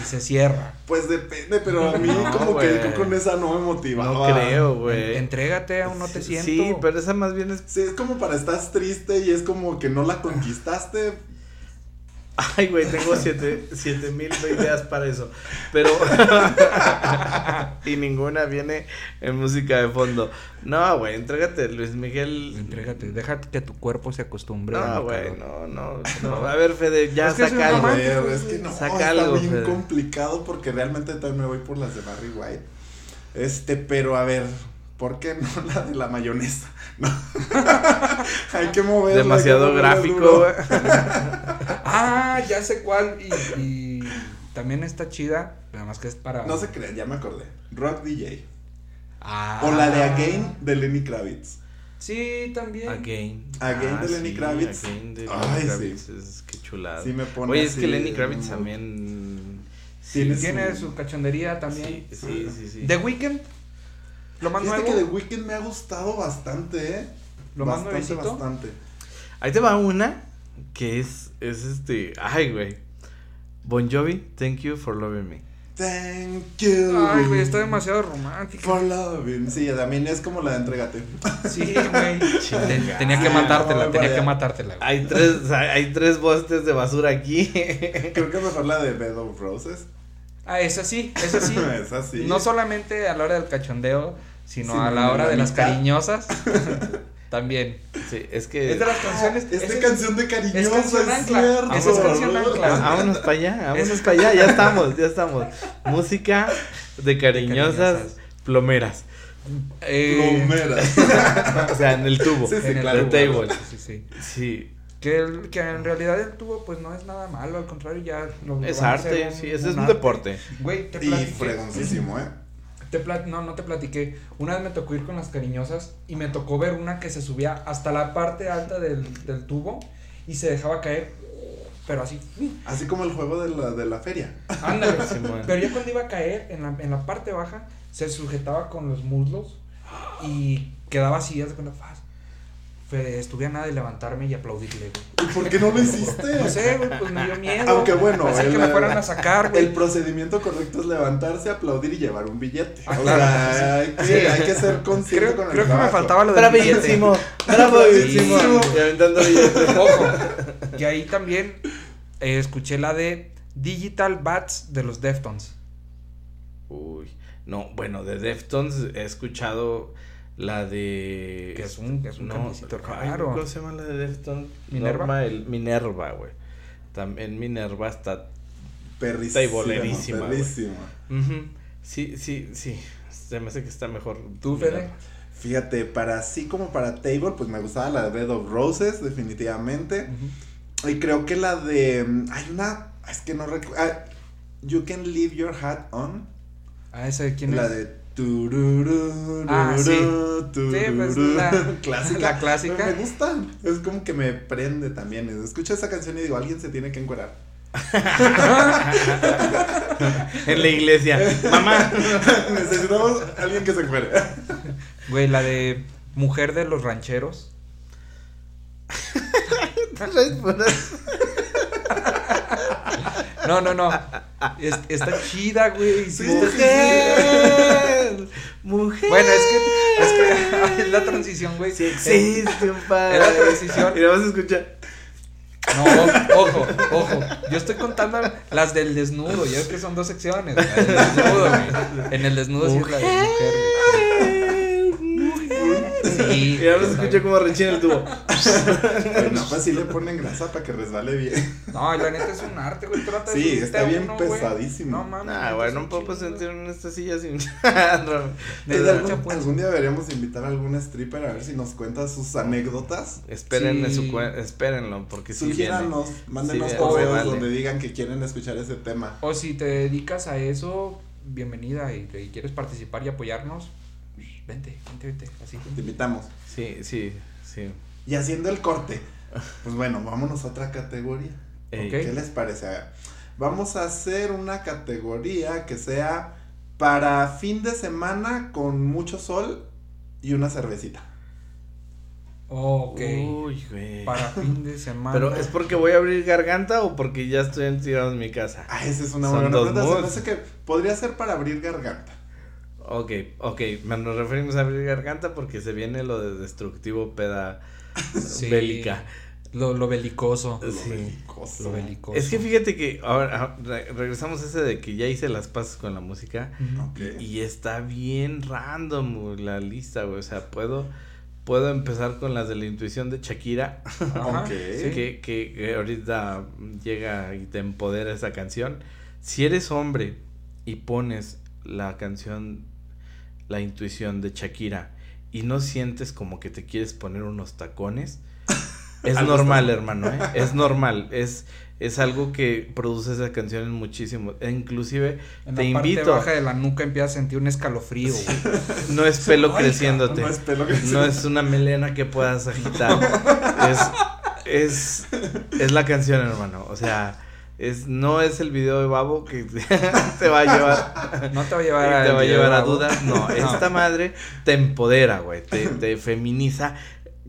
y se cierra. Pues depende, pero a mí No, como que con esa no me motivaba. No creo, güey. Entrégate, aún no te siento. Sí, pero esa más bien es. Sí, es como para estás triste y es como que no la conquistaste. Ay, güey, tengo siete, siete mil ideas para eso. Pero. y ninguna viene en música de fondo. No, güey, entrégate, Luis Miguel. Entrégate, deja que tu cuerpo se acostumbre. No, güey, no, no, no. A ver, Fede, ya Es que es saca algo. Es güey. que no, Saca está algo, bien Fede. complicado porque realmente también me voy por las de Barry White. Este, pero a ver, ¿por qué no la de la mayonesa? No. hay que moverla. Demasiado gráfico. Ah, ya sé cuál. Y, y también está chida. Nada más que es para. No se crean, ya me acordé. Rock DJ. Ah. O la de Again de Lenny Kravitz. Sí, también. Again. Again de Lenny sí, Kravitz. Again de Ay, Lenny Kravitz. Es que chulada. Sí me pone Oye, es que Lenny Kravitz también. Tiene Tiene su- su cachondería también. Sí, sí, sí. sí. The Weeknd. Lo más Fíjate nuevo. que The Weeknd me ha gustado bastante, ¿eh? Lo más bastante, nuevecito. bastante. Ahí te va una que es, es este. Ay, güey. Bon Jovi, thank you for loving me. Thank you. Ay, güey, está demasiado romántico. For loving. Sí, también es como la de Entrégate. Sí, güey. Te- tenía que Sí, matártela, no, tenía que matártela. güey. Hay tres, hay tres bostes de basura aquí. Creo que mejor la de Bed of Roses. Ah, esa sí, esa sí. Es así. No solamente a la hora del cachondeo, sino Sino a la hora la de las mitad. cariñosas. También. Sí, es que. Es de las canciones. Esta esa es- canción de cariñosa es canción es ancla. cierto. Esa es canción ancla. Ah, Vámonos para allá, vámonos para allá, ya estamos, ya estamos. Música de cariñosas, cariñosas. plomeras. Eh, Plomera. O sea, en el tubo. Sí, sí, en el claro. de tubo, table. Sí, sí, sí. Sí, Que, el- que en realidad el tubo pues no es nada malo, al contrario ya lo- es arte, sí, ese es un arte. deporte. Güey, te Y fregoncísimo, ¿eh? Te plat- no, no te platiqué. Una vez me tocó ir con las cariñosas y me tocó ver una que se subía hasta la parte alta del, del tubo y se dejaba caer, pero así. Así como el juego de la, de la feria. Ándale. Pero ya cuando iba a caer en la, en la parte baja, se sujetaba con los muslos y quedaba así, haz de cuenta, estuve a nada de levantarme y aplaudirle, güey. ¿Y por qué no lo hiciste? No sé, güey, pues me dio miedo. Aunque bueno, Así el- que me fueran a sacar, güey. El procedimiento correcto es levantarse, aplaudir y llevar un billete. Ah, o claro. sea, hay que, Sí. hay que ser consciente Creo, con el creo que me faltaba lo del billete. Bravísimo, bravísimo. Bravísimo. Y aventando billetes. Ojo, que ahí también eh, escuché la de Digital Bats de los Deftones. Uy, no, bueno, de Deftones he escuchado la de. Que es un- es un cambiecito ay, raro. ¿Cómo se llama la de Deftones? ¿Minerva? Norma, el, Minerva, güey. También Minerva está. Perrísima. Está bolerísima, perrísima. Ujú, Sí, sí, sí. Se me hace que está mejor. ¿Tú, Fede? Fíjate, para así como para Table, pues me gustaba la de Bed of Roses, definitivamente. Y creo que la de. mm, Hay una. Es que no recuerdo. you can leave your hat on. Ah, esa de quién la es. de. Tururú, Ah, sí. tururú, Sí, pues, la- clásica. la clásica. Me gusta. Es como que me prende también. Escucho esa canción y digo, alguien se tiene que encuerar. En la iglesia. Mamá. Necesitamos alguien que se encuere. Güey, la de Mujer de los Rancheros. No, no, no. Es- está chida, güey. sí. Mujer. Mujer. Bueno, es que, es que es la transición, güey. Sí existe un padre. Es la transición. Y nada más escucha. No, ojo, ojo. Yo estoy contando las del desnudo. Ya ves que son dos secciones. La del desnudo, güey. En el desnudo sí es la de mujer, güey. Sí. Y ahora se escucha como rechina el tubo. No, pues sí le ponen grasa para que resbale bien. No, la neta es un arte, güey. Trata de Sí, subirte está bien uno, güey. pesadísimo. No mames. Ah, neta, güey, no puedo sentir güey. en esta silla sin. De Pues, la algún, pues. algún día deberíamos invitar a algún stripper a ver si nos cuenta sus anécdotas. Esperen Sí. su espérenlo, porque sí viene. Sugiéranos, mándenos Sí, correos vale. donde digan que quieren escuchar ese tema. O si te dedicas a eso, bienvenida. Y, y quieres participar y apoyarnos, vente, vente, vente. Así. Te invitamos. Sí, sí, sí. Y haciendo el corte. Pues bueno, vámonos a otra categoría. Ey. ¿Qué les parece? A ver, vamos a hacer una categoría que sea para fin de semana con mucho sol y una cervecita. Ok. Uy, güey. Para fin de semana. Pero es porque voy a abrir garganta o porque ya estoy encerrado en mi casa. Ah, esa es una Son buena pregunta. Se me moods. hace que podría ser para abrir garganta. Ok, ok, nos referimos a abrir garganta porque se viene lo de destructivo peda Sí. bélica. Lo, lo belicoso. Lo belicoso. Lo belicoso. Es que fíjate que ahora ah, re- regresamos a ese de que ya hice las paces con la música Ujú. Ok. y está bien random la lista, güey. O sea, puedo puedo empezar con las de la intuición de Shakira, Ajá, Ok. sí. que, que, que ahorita llega y te empodera esa canción. Si eres hombre y pones la canción La intuición de Shakira y no sientes como que te quieres poner unos tacones, es normal, está- hermano, ¿eh? Es normal, es es algo que produce esa canción en muchísimo. E inclusive En te la parte invito, baja de la nuca empiezas a sentir un escalofrío. no es pelo creciéndote. No es pelo No es una melena que puedas agitar. es, es, es la canción, hermano. O sea, es, no es el video de Babo que te va a llevar, No te va a llevar te va a llevar a dudas. No, esta madre te empodera, güey. Te, te feminiza.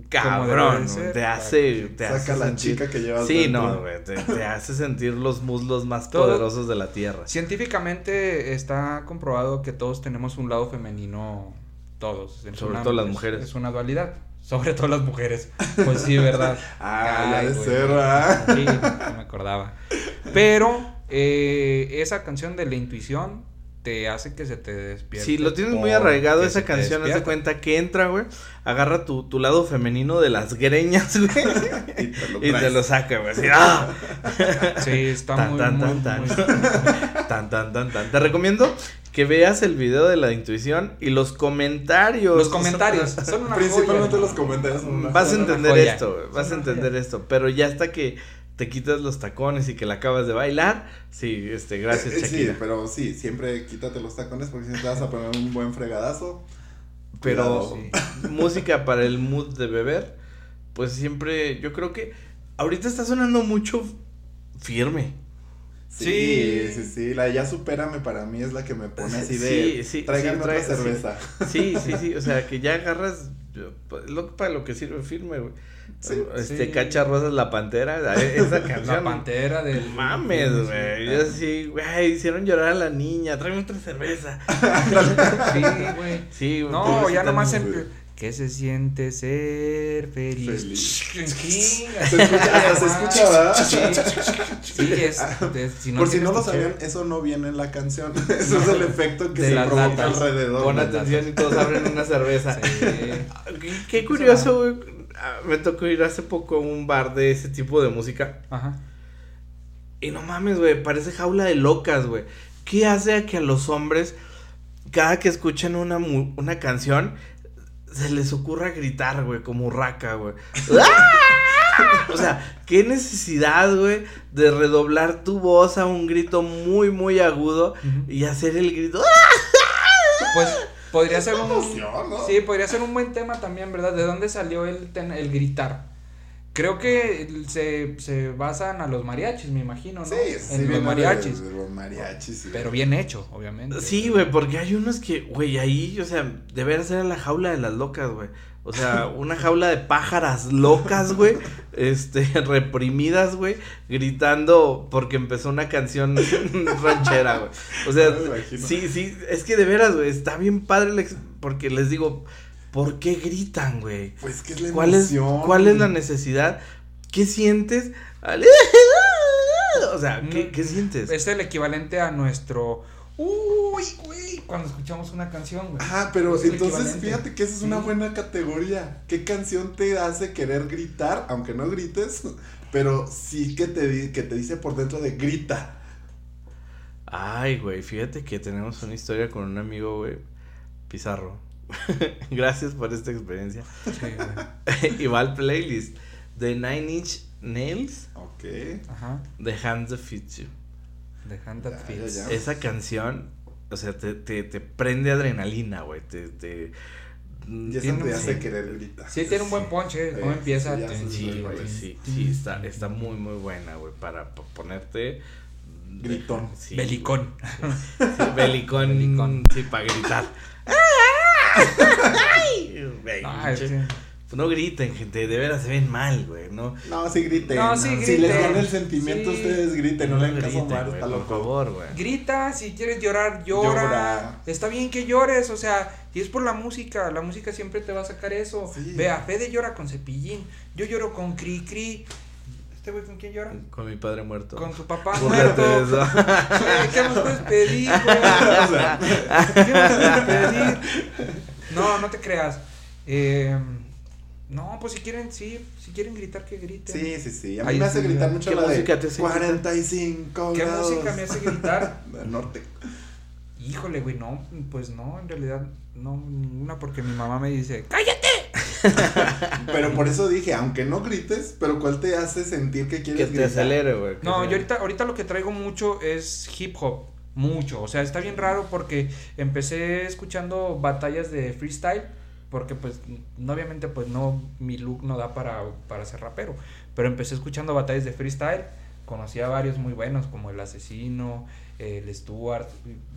Cabrón, ser, te hace, te Saca hace la sentir- chica que llevas Sí, dentro. no, güey, te, te hace sentir los muslos más Todo- poderosos de la tierra. Científicamente está comprobado que todos tenemos un lado femenino, todos. Es Sobre una- todo las es- mujeres. Es una dualidad. Sobre todo las mujeres. Pues sí, ¿verdad? Ah, ya Ay, de ser, ¿verdad? Sí, no me acordaba. Pero eh, esa canción de la intuición te hace que se te despierte. Si lo tienes muy porque arraigado esa canción, haz de cuenta que entra, güey, agarra tu, tu lado femenino de las greñas, güey, Y te lo y te lo saca, güey, así, ¡ah! Sí, está Tan, muy, tan, muy, tan, muy- Tan, tan, tan, tan. Te recomiendo que veas el video de la intuición y los comentarios. Los comentarios son una Principalmente joya, los comentarios. son una Vas a entender esto, güey, vas a entender joya. esto, pero ya hasta que te quitas los tacones y que la acabas de bailar, sí, este, gracias, Eh, Shakira. Sí, pero sí, siempre quítate los tacones porque si te vas a poner un buen fregadazo. Pero música para el mood de beber, pues siempre, yo creo que ahorita está sonando mucho firme. Sí, Sí. sí, sí, la ya supérame para mí es la que me pone así de Sí, sí, tráigame sí, otra cerveza. Sí, sí, sí, o sea, que ya agarras yo, lo para lo que sirve firme, güey. Sí, este sí. Cacha Rosas la Pantera, esa canción. La pantera del. Mames, sí, güey. sí. Yo así, güey, hicieron llorar a la niña, tráeme otra cerveza. Sí, güey. Sí, güey, No, ya nomás en... ¿Qué se siente ser feliz? Se escucha, hasta se escucha, ¿verdad? Sí, sí, es, es- si no Por si no lo sabían, eso no viene en la canción. Eso es el efecto que De se provoca latas. alrededor. Pon atención y todos abren una cerveza. Sí. Qué, qué curioso, güey. Ah, Me tocó ir hace poco a un bar de ese tipo de música. Ajá. Y no mames, güey, parece jaula de locas, güey. ¿Qué hace a que a los hombres, cada que escuchan una, una canción, se les ocurra gritar, güey, como urraca, güey? O sea, qué necesidad, güey, de redoblar tu voz a un grito muy, muy agudo y hacer el grito. Pues podría ser un. emoción, ¿no? Sí, podría ser un buen tema también, ¿verdad? ¿De dónde salió el, ten- el gritar? Creo que se, se basan a los mariachis, me imagino, ¿no? Sí, sí, en los mariachis. de- de los mariachis. sí. Pero bien hecho, obviamente. Sí, güey, porque hay unos que, güey, ahí, o sea, de veras era la jaula de las locas, güey. O sea, una jaula de pájaras locas, güey, este, reprimidas, güey, gritando porque empezó una canción ranchera, güey. O sea, No sí, sí, es que de veras, güey, está bien padre el ex- porque les digo, ¿por qué gritan, güey? Pues que es la ¿Cuál es. ¿Cuál es la necesidad? ¿Qué sientes? O sea, ¿qué, Mm, qué sientes? Es el equivalente a nuestro. Uy, güey. Cuando escuchamos una canción, güey. Ajá, pero Es entonces fíjate que esa es una Sí. buena categoría. ¿Qué canción te hace querer gritar, aunque no grites, pero sí que te, que te dice por dentro de grita? Ay, güey, fíjate que tenemos una historia con un amigo, güey, Pizarro. Gracias por esta experiencia. Sí, y va al playlist de Nine Inch Nails, Ok. Ajá. The Hands That Fit You. The Hand That ya. Esa canción, o sea, te, te, te prende adrenalina, güey. Te, te, Y eso te hace querer gritar. Sí, tiene un buen punch, ¿eh? ¿Cómo Sí, empieza? sí, güey, sí, sí, está, está muy, muy buena, güey, para ponerte... Gritón. Sí, Belicón. Sí, belicón. Belicón. Sí, para gritar. Es pinche- que- No griten, gente, de veras se ven mal, güey, ¿no? No, sí griten. No, sí Si griten. les gana el sentimiento, Sí. ustedes griten. No, le caso a griten, güey, está por loco. favor, güey. Grita, si quieres llorar, llora. Llora. Está bien que llores, o sea, y es por la música, la música siempre te va a sacar eso. Sí. Vea, Fede llora con cepillín, yo lloro con cri cri. ¿Este güey con quién llora? Con mi padre muerto. Con su papá Búrlate de muerto. ¿Qué más puedes pedir, güey? ¿Qué más puedes pedir? No, no te creas. Eh, no, pues si quieren, sí, si quieren gritar, que griten. sí, sí, sí. A mí Ahí me hace sí, gritar ¿qué mucho música la de te hace gritar? 45 ¿Qué grados. música me hace gritar? Del norte. Híjole, güey, no, pues no, en realidad, no, ninguna, porque mi mamá me dice, ¡cállate! Pero por eso dije, aunque no grites, pero ¿cuál te hace sentir que Que quieres te gritar? acelere, güey. que No, sea- yo ahorita, ahorita lo que traigo mucho es hip hop, mucho, o sea, está bien raro porque empecé escuchando batallas de freestyle, porque pues, obviamente, pues no, mi look no da para, para ser rapero, pero empecé escuchando batallas de freestyle, conocí a varios muy buenos, como El Asesino, el Stuart,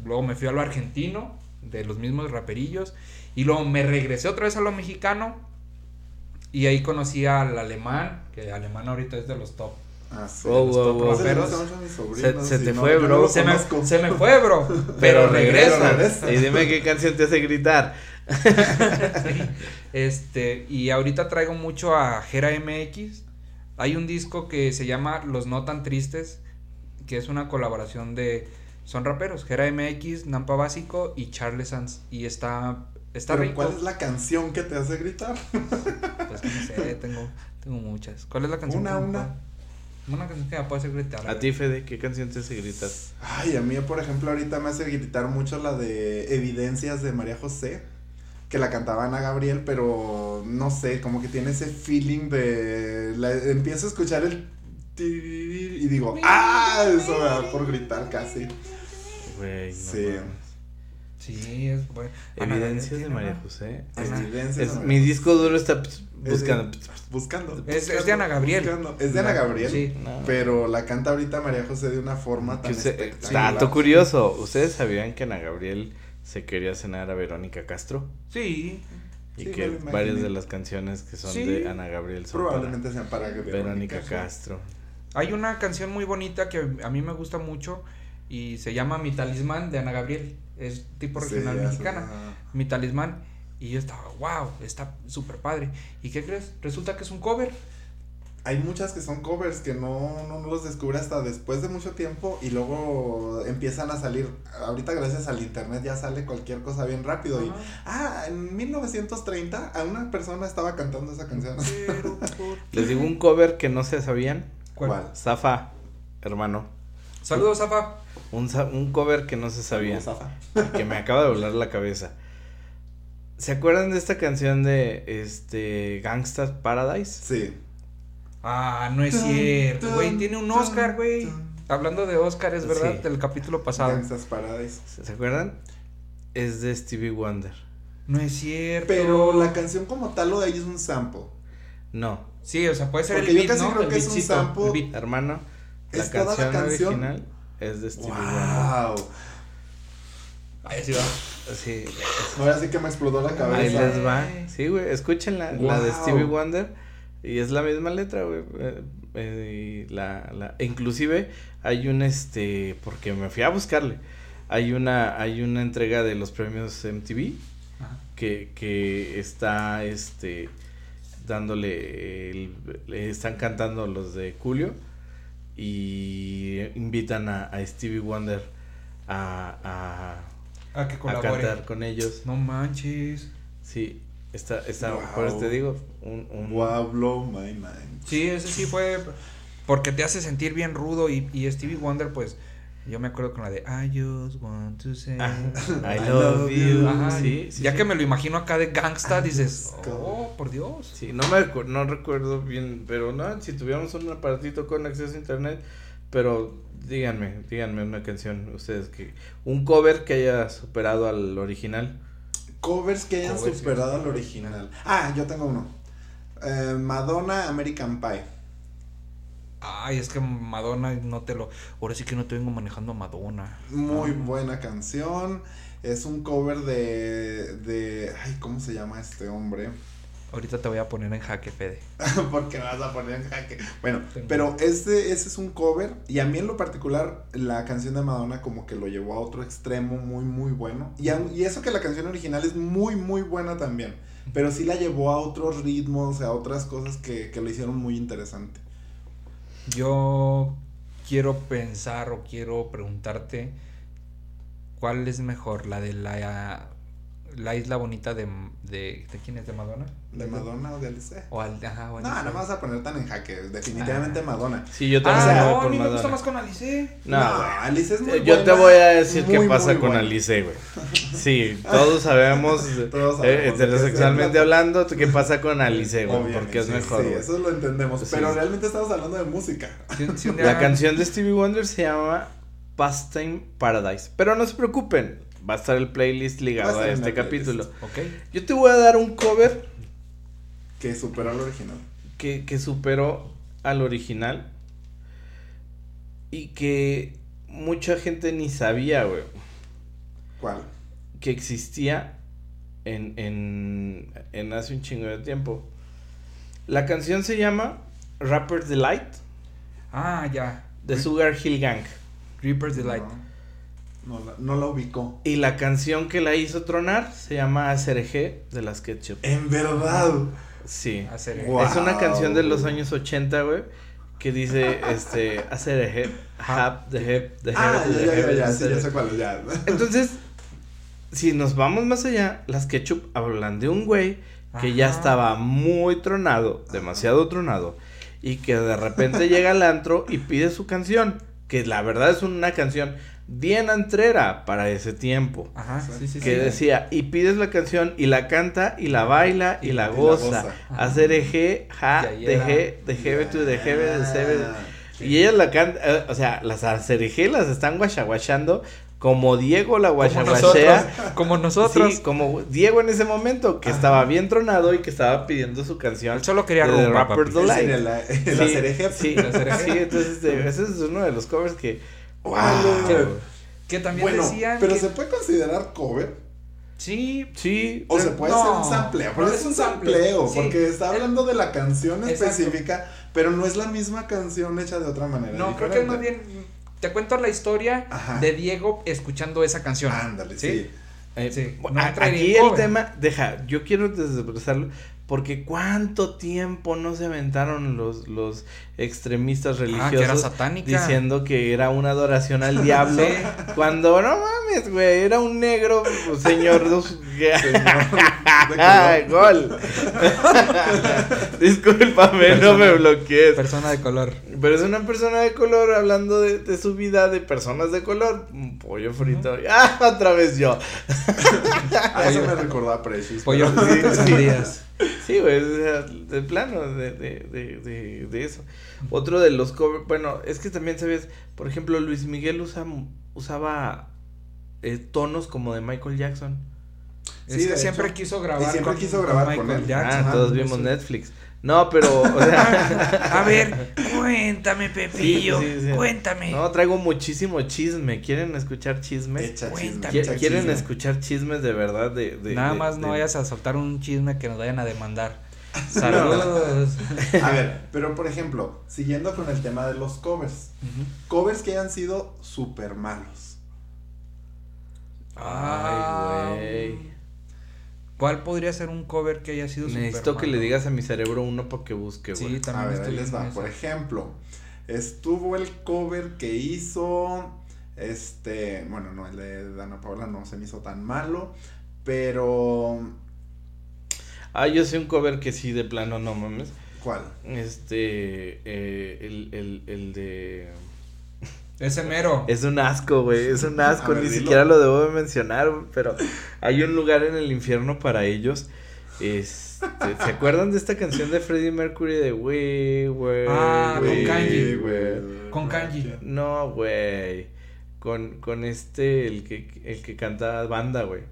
luego me fui a lo argentino, de los mismos raperillos, y luego me regresé otra vez a lo mexicano, y ahí conocí al alemán, que alemán ahorita es de los top Ah, sí. Los wow, wow. Pero- Se, Se- te no, fue, bro. Se me, se me fue, bro. Pero, regresa. regresa. Y dime qué canción te hace gritar. Sí. Este, y ahorita traigo mucho a Jera MX. Hay un disco que se llama Los No Tan Tristes, que es una colaboración de. Son raperos, Jera MX, Nampa Básico y Charles Sanz. Y está. Está Pero rico. ¿cuál es la canción que te hace gritar? Pues no sé, tengo, tengo muchas. ¿Cuál es la canción? Una, una. Una canción que me puede hacer gritar. A ti, Fede, ¿qué canción te hace gritar? Ay, a mí, por ejemplo, ahorita me hace gritar mucho la de Evidencias de María José, que la cantaba Ana Gabriel, pero no sé, como que tiene ese feeling de... la- empiezo a escuchar el... Y digo, ¡ah! Eso me da por gritar casi. Güey, no Sí. Sí, es bueno. Evidencias de María José. Evidencias Es- mi disco duro está ps, Es de- buscando. Buscando. Es- es de Ana Gabriel. buscando. Es de Ana Gabriel. Sí. No. Pero la canta ahorita María José de una forma tan usted- espectacular. dato curioso, ¿ustedes sabían que Ana Gabriel se quería cenar a Verónica Castro? Sí. Y Sí, que varias de las canciones que son Sí. de Ana Gabriel son Probablemente sea para Verónica Castro. Hay una canción muy bonita que a mí me gusta mucho y se llama Mi Talismán de Ana Gabriel. Es tipo regional mexicana. Mi Talismán. Y yo estaba, wow, está súper padre. ¿Y qué crees? Resulta que es un cover. Hay muchas que son covers que no, no los descubre hasta después de mucho tiempo y luego empiezan a salir. Ahorita gracias al internet ya sale cualquier cosa bien rápido. Y, ah, en 1930 a una persona estaba cantando esa canción. Pero por- Les digo un cover que no se sabían. ¿Cuál? ¿Cuál? Zafa, hermano. Saludos, Zafa. Un, un cover que no se sabía. Que me acaba de volar la cabeza. ¿Se acuerdan de esta canción de este Gangsta's Paradise? Sí. Ah, no es cierto, güey. Tiene un Oscar, güey. Hablando de Oscar, es verdad, Sí. del capítulo pasado. Gangsta's Paradise. ¿Se acuerdan? Es de Stevie Wonder. No es cierto. Pero la canción como tal lo de ahí es un sample. No, Sí, o sea, puede ser Porque el yo beat, casi ¿no? creo el que es un sample. hermano, la Es toda la canción, canción. original es de Stevie Wonder. Wow. Ahí sí va. Sí, Ahora sí que me explotó la ahí cabeza. les va. Sí, güey, escuchen la, la de. Stevie Wonder y es la misma letra, güey. eh, eh, la, la, e inclusive hay un este, porque me fui a buscarle. Hay una, hay una entrega de los premios MTV Ajá. que, que está este dándole el- le están cantando los de Julio y invitan a, a Stevie Wonder a, a, A que colabore. cantar con ellos. No manches. Sí, está, está, Wow. por eso te digo, un, un Wow, blow my mind. Sí, ese sí fue porque te hace sentir bien rudo y, y Stevie Wonder, pues, yo me acuerdo con la de I just want to say Ah, I I love love you. you. Ajá, Sí, sí, ya sí. que me lo imagino acá de gangsta, dices, oh, por Dios. Sí, no me recu- no recuerdo bien, pero no, si tuviéramos un aparatito con acceso a internet, pero díganme, díganme una canción ustedes que un cover que haya superado al original. Covers que hayan Covers, superado al original. Ah, yo tengo uno. Eh, Madonna American Pie. Ay, es que Madonna no te lo. Ahora sí que no te vengo manejando a Madonna. Muy Ah. buena canción. Es un cover de, de... Ay, ¿cómo se llama este hombre? Ahorita te voy a poner en jaque, Fede. Porque me vas a poner en jaque. Bueno, Tengo. pero este, ese es un cover. Y a mí en lo particular, la canción de Madonna como que lo llevó a otro extremo muy, muy bueno. Y, a- y eso que la canción original es muy, muy buena también. Pero sí la llevó a otros ritmos, a otras cosas que, que lo hicieron muy interesante. Yo quiero pensar o quiero preguntarte cuál es mejor, la de la, la isla bonita de, de, ¿de quién es? ¿De Madonna? ¿De Madonna o de Alice? O al, ajá, o No, Alice. no me vas a poner tan en jaque. Definitivamente Madonna. Sí, yo también Ah, no, a mí me gusta Madonna. más con Alice. No. Alice es muy Yo te voy a decir qué pasa con buena. Alice, güey. Sí, todos sabemos, Todos sabemos eh, de qué heterosexualmente se hablando, qué pasa con Alice, güey, porque es sí, mejor, Sí, eso lo entendemos. Sí. Pero realmente estamos hablando de música. La canción de Stevie Wonder se llama Pastime Paradise. Pero no se preocupen, va a estar el playlist a ligado a este el playlist. capítulo. Ok. Yo te voy a dar un cover Que superó al original. que, que superó al original y que mucha gente ni sabía, güey, ¿Cuál? que existía en, en, en hace un chingo de tiempo. La canción se llama Rapper's Delight Ah, ya. de Sugar Hill Gang. Reaper's Delight. No, no, la, no la ubicó. Y la canción que la hizo tronar se llama ACRG de las Ketchup. En verdad. Sí. Hacer- Wow. Es una canción de los años 80, güey. Que dice, este, ACRG, hap, the hip, the Ah, head, ya, the ya, ya, head, ya, the sí, ya sé cuál es, ya. Entonces, si nos vamos más allá, las Ketchup hablan de un güey que ya estaba muy tronado, demasiado tronado, y que de repente llega al antro y pide su canción, que la verdad es una canción bien antrera para ese tiempo. Ajá, sí, sí, sí. Que decía, y pides la canción y la canta y la baila y la Y la goza. Hacer eje, ja, Y ahí de era- je, de jebe tu de jebe, de sebe. Ah, Y ellas la cantan, eh, o sea, las acerejé las están guachaguachando como Diego la Como guachaguachea. Como nosotros. Sí, como Diego en ese momento, que estaba bien tronado y que estaba pidiendo su canción. Él solo quería rumba, Rapper. Delight. Sí, sí, acereje. sí, entonces este, ese es uno de los covers que... Wow. Que también Bueno, decían pero que- se puede considerar cover. Sí, Sí, O se puede No, ser un sampleo. Pero no, es es un un sample. sampleo. Sí. Porque está hablando de la canción Exacto. específica. Pero no es la misma canción hecha de otra manera. no, creo que diferente. más bien te cuento la historia Ajá. de Diego escuchando esa canción. Ándale, ¿Sí? sí. Eh, Sí, no aquí el cover. tema, deja, yo quiero desexpresarlo, porque cuánto tiempo no se aventaron los, los extremistas Ah, que era religiosos satánica. diciendo que era una adoración al diablo, Sí. cuando no mames, güey, era un negro señor dos... de ¡Ay, gol! Discúlpame, no me bloquees. Persona de color. Pero es una persona de color hablando de, de su vida de personas de color. Un pollo frito. ¡Ah! Otra vez yo. A eso me recordó a Precious. Pollo frito sí. Sí, güey, o sea, de plano, de, de, de, de, de eso. Otro de los covers, bueno, es que también sabes, por ejemplo, Luis Miguel usa, usaba eh, tonos como de Michael Jackson. Sí, es que de siempre hecho. quiso grabar. Y siempre quiso grabar con él. Jackson. ah, todos vimos Netflix. No, pero, o sea, A ver, cuéntame, Pepillo. Sí, sí, sí. Cuéntame. no, traigo muchísimo chisme. ¿Quieren escuchar chismes? Echa chisme, Cuéntame. ¿Qui- echa ¿Quieren chisme. escuchar chismes de verdad? De, de- Nada de- más no de- vayas a soltar un chisme que nos vayan a demandar. Saludos. A ver, pero por ejemplo, siguiendo con el tema de los covers. Covers que hayan sido súper malos. Ah, Ay, güey. ¿Cuál podría ser un cover que haya sido Necesito super que le digas a mi cerebro uno para que busque, güey. Sí, también A ver, estoy ahí les va. Por ejemplo, estuvo el cover que hizo. Este. Bueno, no, el de Dana Paola no se me hizo tan malo. Pero. Ah, yo sé un cover que sí, de plano, no mames. ¿Cuál? Este, eh, el, el, el de... Ese mero. Es un asco, güey, es un asco, ver, ni dilo. siquiera lo debo de mencionar, güey, pero hay un lugar en el infierno para ellos. Este, ¿Se acuerdan de esta canción de Freddie Mercury de We Were? Ah, con We Kanji. Were"? Con Kanji. No, güey. Con, con este, el que, el que canta banda, güey.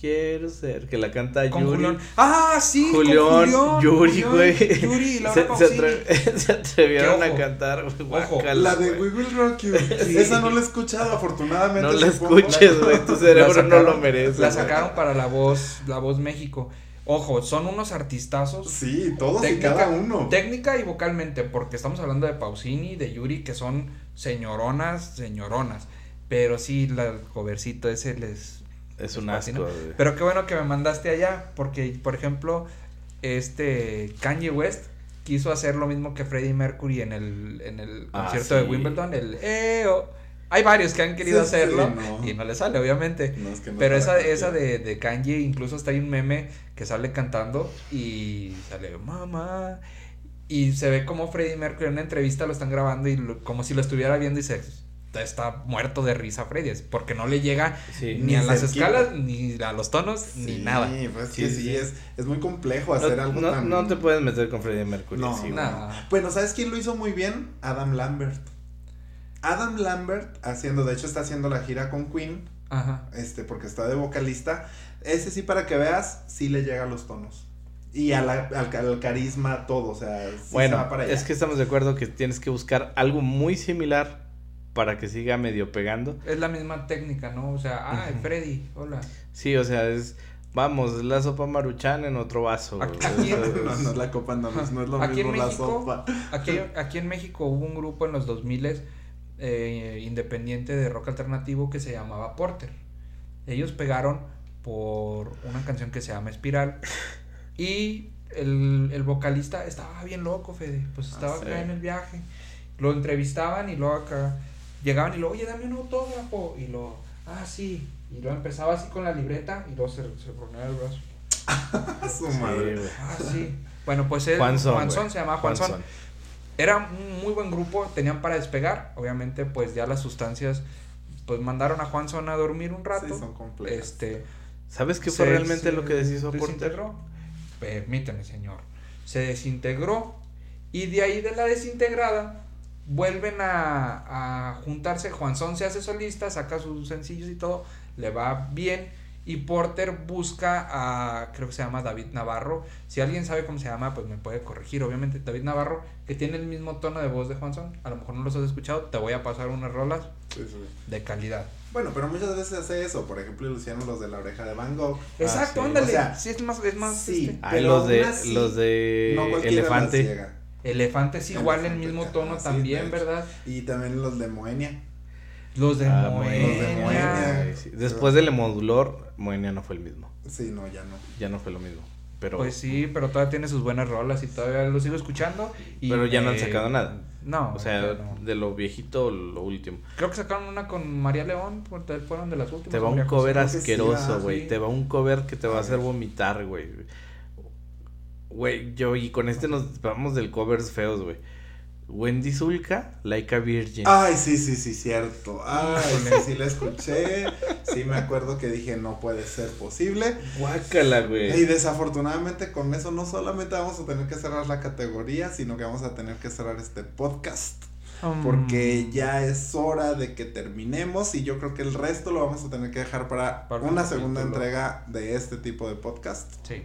Quiero ser, que la canta Con Yuri. Julián. Ah, sí, con Julián, Julián, Yuri, Julián, güey. Yuri y Laura se, se, Pausini. atre- se atrevieron Que a cantar, güey, ojo, La de. We Will Rock You. Sí. Esa no la he escuchado, afortunadamente. No la escuches, güey, tu cerebro no lo merece. La sacaron para la voz, la voz México. Ojo, son unos artistazos. Sí, todos y Técnica- cada uno. Técnica y vocalmente, porque estamos hablando de Pausini, de Yuri, que son señoronas, señoronas. Pero sí, la, el covercito ese les. Es un asco, güey. Pero qué bueno que me mandaste allá, porque, por ejemplo, este Kanye West quiso hacer lo mismo que Freddie Mercury en el, en el Ah, concierto de. Wimbledon, el EO. Hay varios que han querido Sí, sí, hacerlo no. y no le sale, obviamente. No, es que no Pero esa, esa de, de Kanye, incluso hasta hay un meme que sale cantando y sale mamá. Y se ve como Freddie Mercury en una entrevista lo están grabando y lo- como si lo estuviera viendo y se está muerto de risa Freddie, es porque no le llega Sí. ni Ni a las escalas, ni a los tonos, ni nada. pues Sí, sí. Es, es muy complejo No, hacer algo no, tan. no te puedes meter con Freddie Mercury. No, sí. Nada. Bueno, ¿sabes quién lo hizo muy bien? Adam Lambert. Adam Lambert haciendo, de hecho está haciendo la gira con Queen, Ajá. este, porque está de vocalista. Ese sí, para que veas, sí le llega a los tonos. Y a la- al, al carisma, todo, o sea, sí se Bueno, va para allá. es que estamos de acuerdo que tienes que buscar algo muy similar para que siga medio pegando. Es la misma técnica, ¿no? O sea, ay, Ujú. Freddy, hola. Sí, o sea, es. Vamos, la sopa maruchan en otro vaso. güey. Aquí- No, no es la copa, no, no es no es lo Aquí en mismo la México, sopa. Aquí, aquí en México hubo un grupo en los 2000 eh, independiente de rock alternativo que se llamaba Porter. Ellos pegaron por una canción que se llama Espiral y el, el vocalista estaba bien loco, Fede, pues Ah, estaba sí. acá en el viaje. Lo entrevistaban y luego acá llegaban y luego, oye, dame un autógrafo y lo, ah, sí. Y luego empezaba así con la libreta y luego se, se ponía el brazo. A su madre. Ah, sí. Bueno, pues él, Juanson, güey. se llamaba Juanson. Juanson. Era un muy buen grupo, tenían para despegar. Obviamente, pues ya las sustancias, pues mandaron a Juanson a dormir un rato. Sí, son complejas. este. ¿Sabes qué fue se- realmente se lo que deshizo Porter? desintegró. Permíteme, señor. Se desintegró y de ahí de la desintegrada vuelven a, a juntarse. Juanson se hace solista, saca sus sencillos y todo, le va bien. Y Porter busca a, creo que se llama David Navarro. Si alguien sabe cómo se llama, pues me puede corregir. Obviamente, David Navarro, que tiene el mismo tono de voz de Juanson. A lo mejor no los has escuchado. Te voy a pasar unas rolas Sí, sí. de calidad. Bueno, pero muchas veces hace eso. Por ejemplo, Luciano, los de la oreja de Van Gogh. Exacto, sí. ándale. O sea, sí, es más, es más. sí. este, Pero los de, así, los de no Elefante. Elefante es igual el mismo tono también. ¿verdad? Y también los de Moenia. Los de Ah, Moenia. Los de Moenia. Ay, sí. Después del Emodulor, Moenia no fue el mismo. Sí, no, ya no. Ya no fue lo mismo. Pero, Pues sí, pero todavía tiene sus buenas rolas y todavía lo sigo escuchando. Y pero ya no han sacado nada. No, o sea, no. de lo viejito, lo último. Creo que sacaron una con María León, porque fueron de las últimas. Te va un cover asqueroso, ah, güey. sí. Te va un cover que te va a A hacer vomitar, güey. Güey, yo y con este nos vamos del covers feos, güey. Wendy Zulka, Like a Virgin. Ay, sí, sí, sí, cierto. Ay, sí, sí la escuché. Sí me acuerdo que dije, no puede ser posible. Guácala, Y güey. desafortunadamente con eso no solamente vamos a tener que cerrar la categoría, sino que vamos a tener que cerrar este podcast. Mm, Porque ya es hora de que terminemos y yo creo que el resto lo vamos a tener que dejar para, Para una segunda entrega de este tipo de podcast. Sí.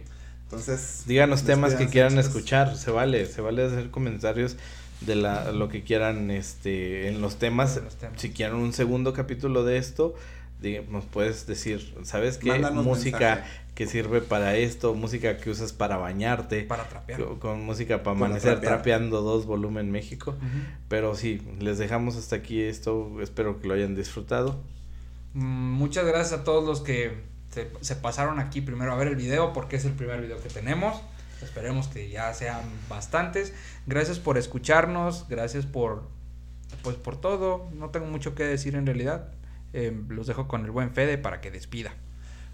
Entonces, Díganos temas que quieran escuchar. Se vale, se vale hacer comentarios de la, lo que quieran este en los temas. En los temas. Si quieren un segundo capítulo de esto, nos puedes decir, ¿sabes qué? Mándanos música mensaje. que sirve para esto, música que usas para bañarte, Para trapear. co- con, música para Para amanecer trapear. trapeando dos volumen México. Pero sí, les dejamos hasta aquí esto. Espero que lo hayan disfrutado. Mm, Muchas gracias a todos los que se, pasaron aquí primero a ver el video porque es el primer video que tenemos. Esperemos que ya sean bastantes. Gracias por escucharnos, gracias por pues por todo. No tengo mucho que decir en realidad. Eh, los dejo con el buen Fede para que despida.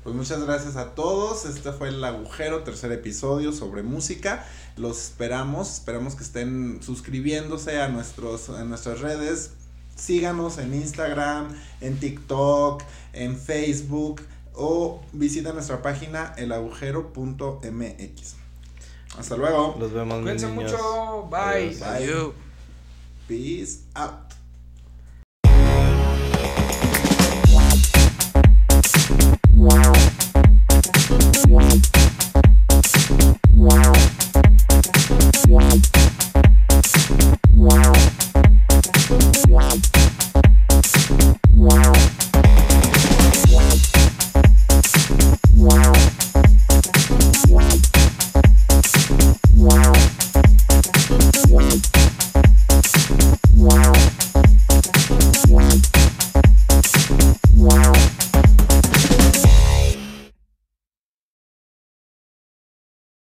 Pues muchas gracias a todos. Este fue el agujero, tercer episodio sobre música. Los esperamos. Esperamos que estén suscribiéndose a nuestros a nuestras redes. Síganos en Instagram, en TikTok, en Facebook o visita nuestra página elagujero.mx. Hasta luego. Los vemos. Cuídense niños. mucho. Bye. Bye. Peace out.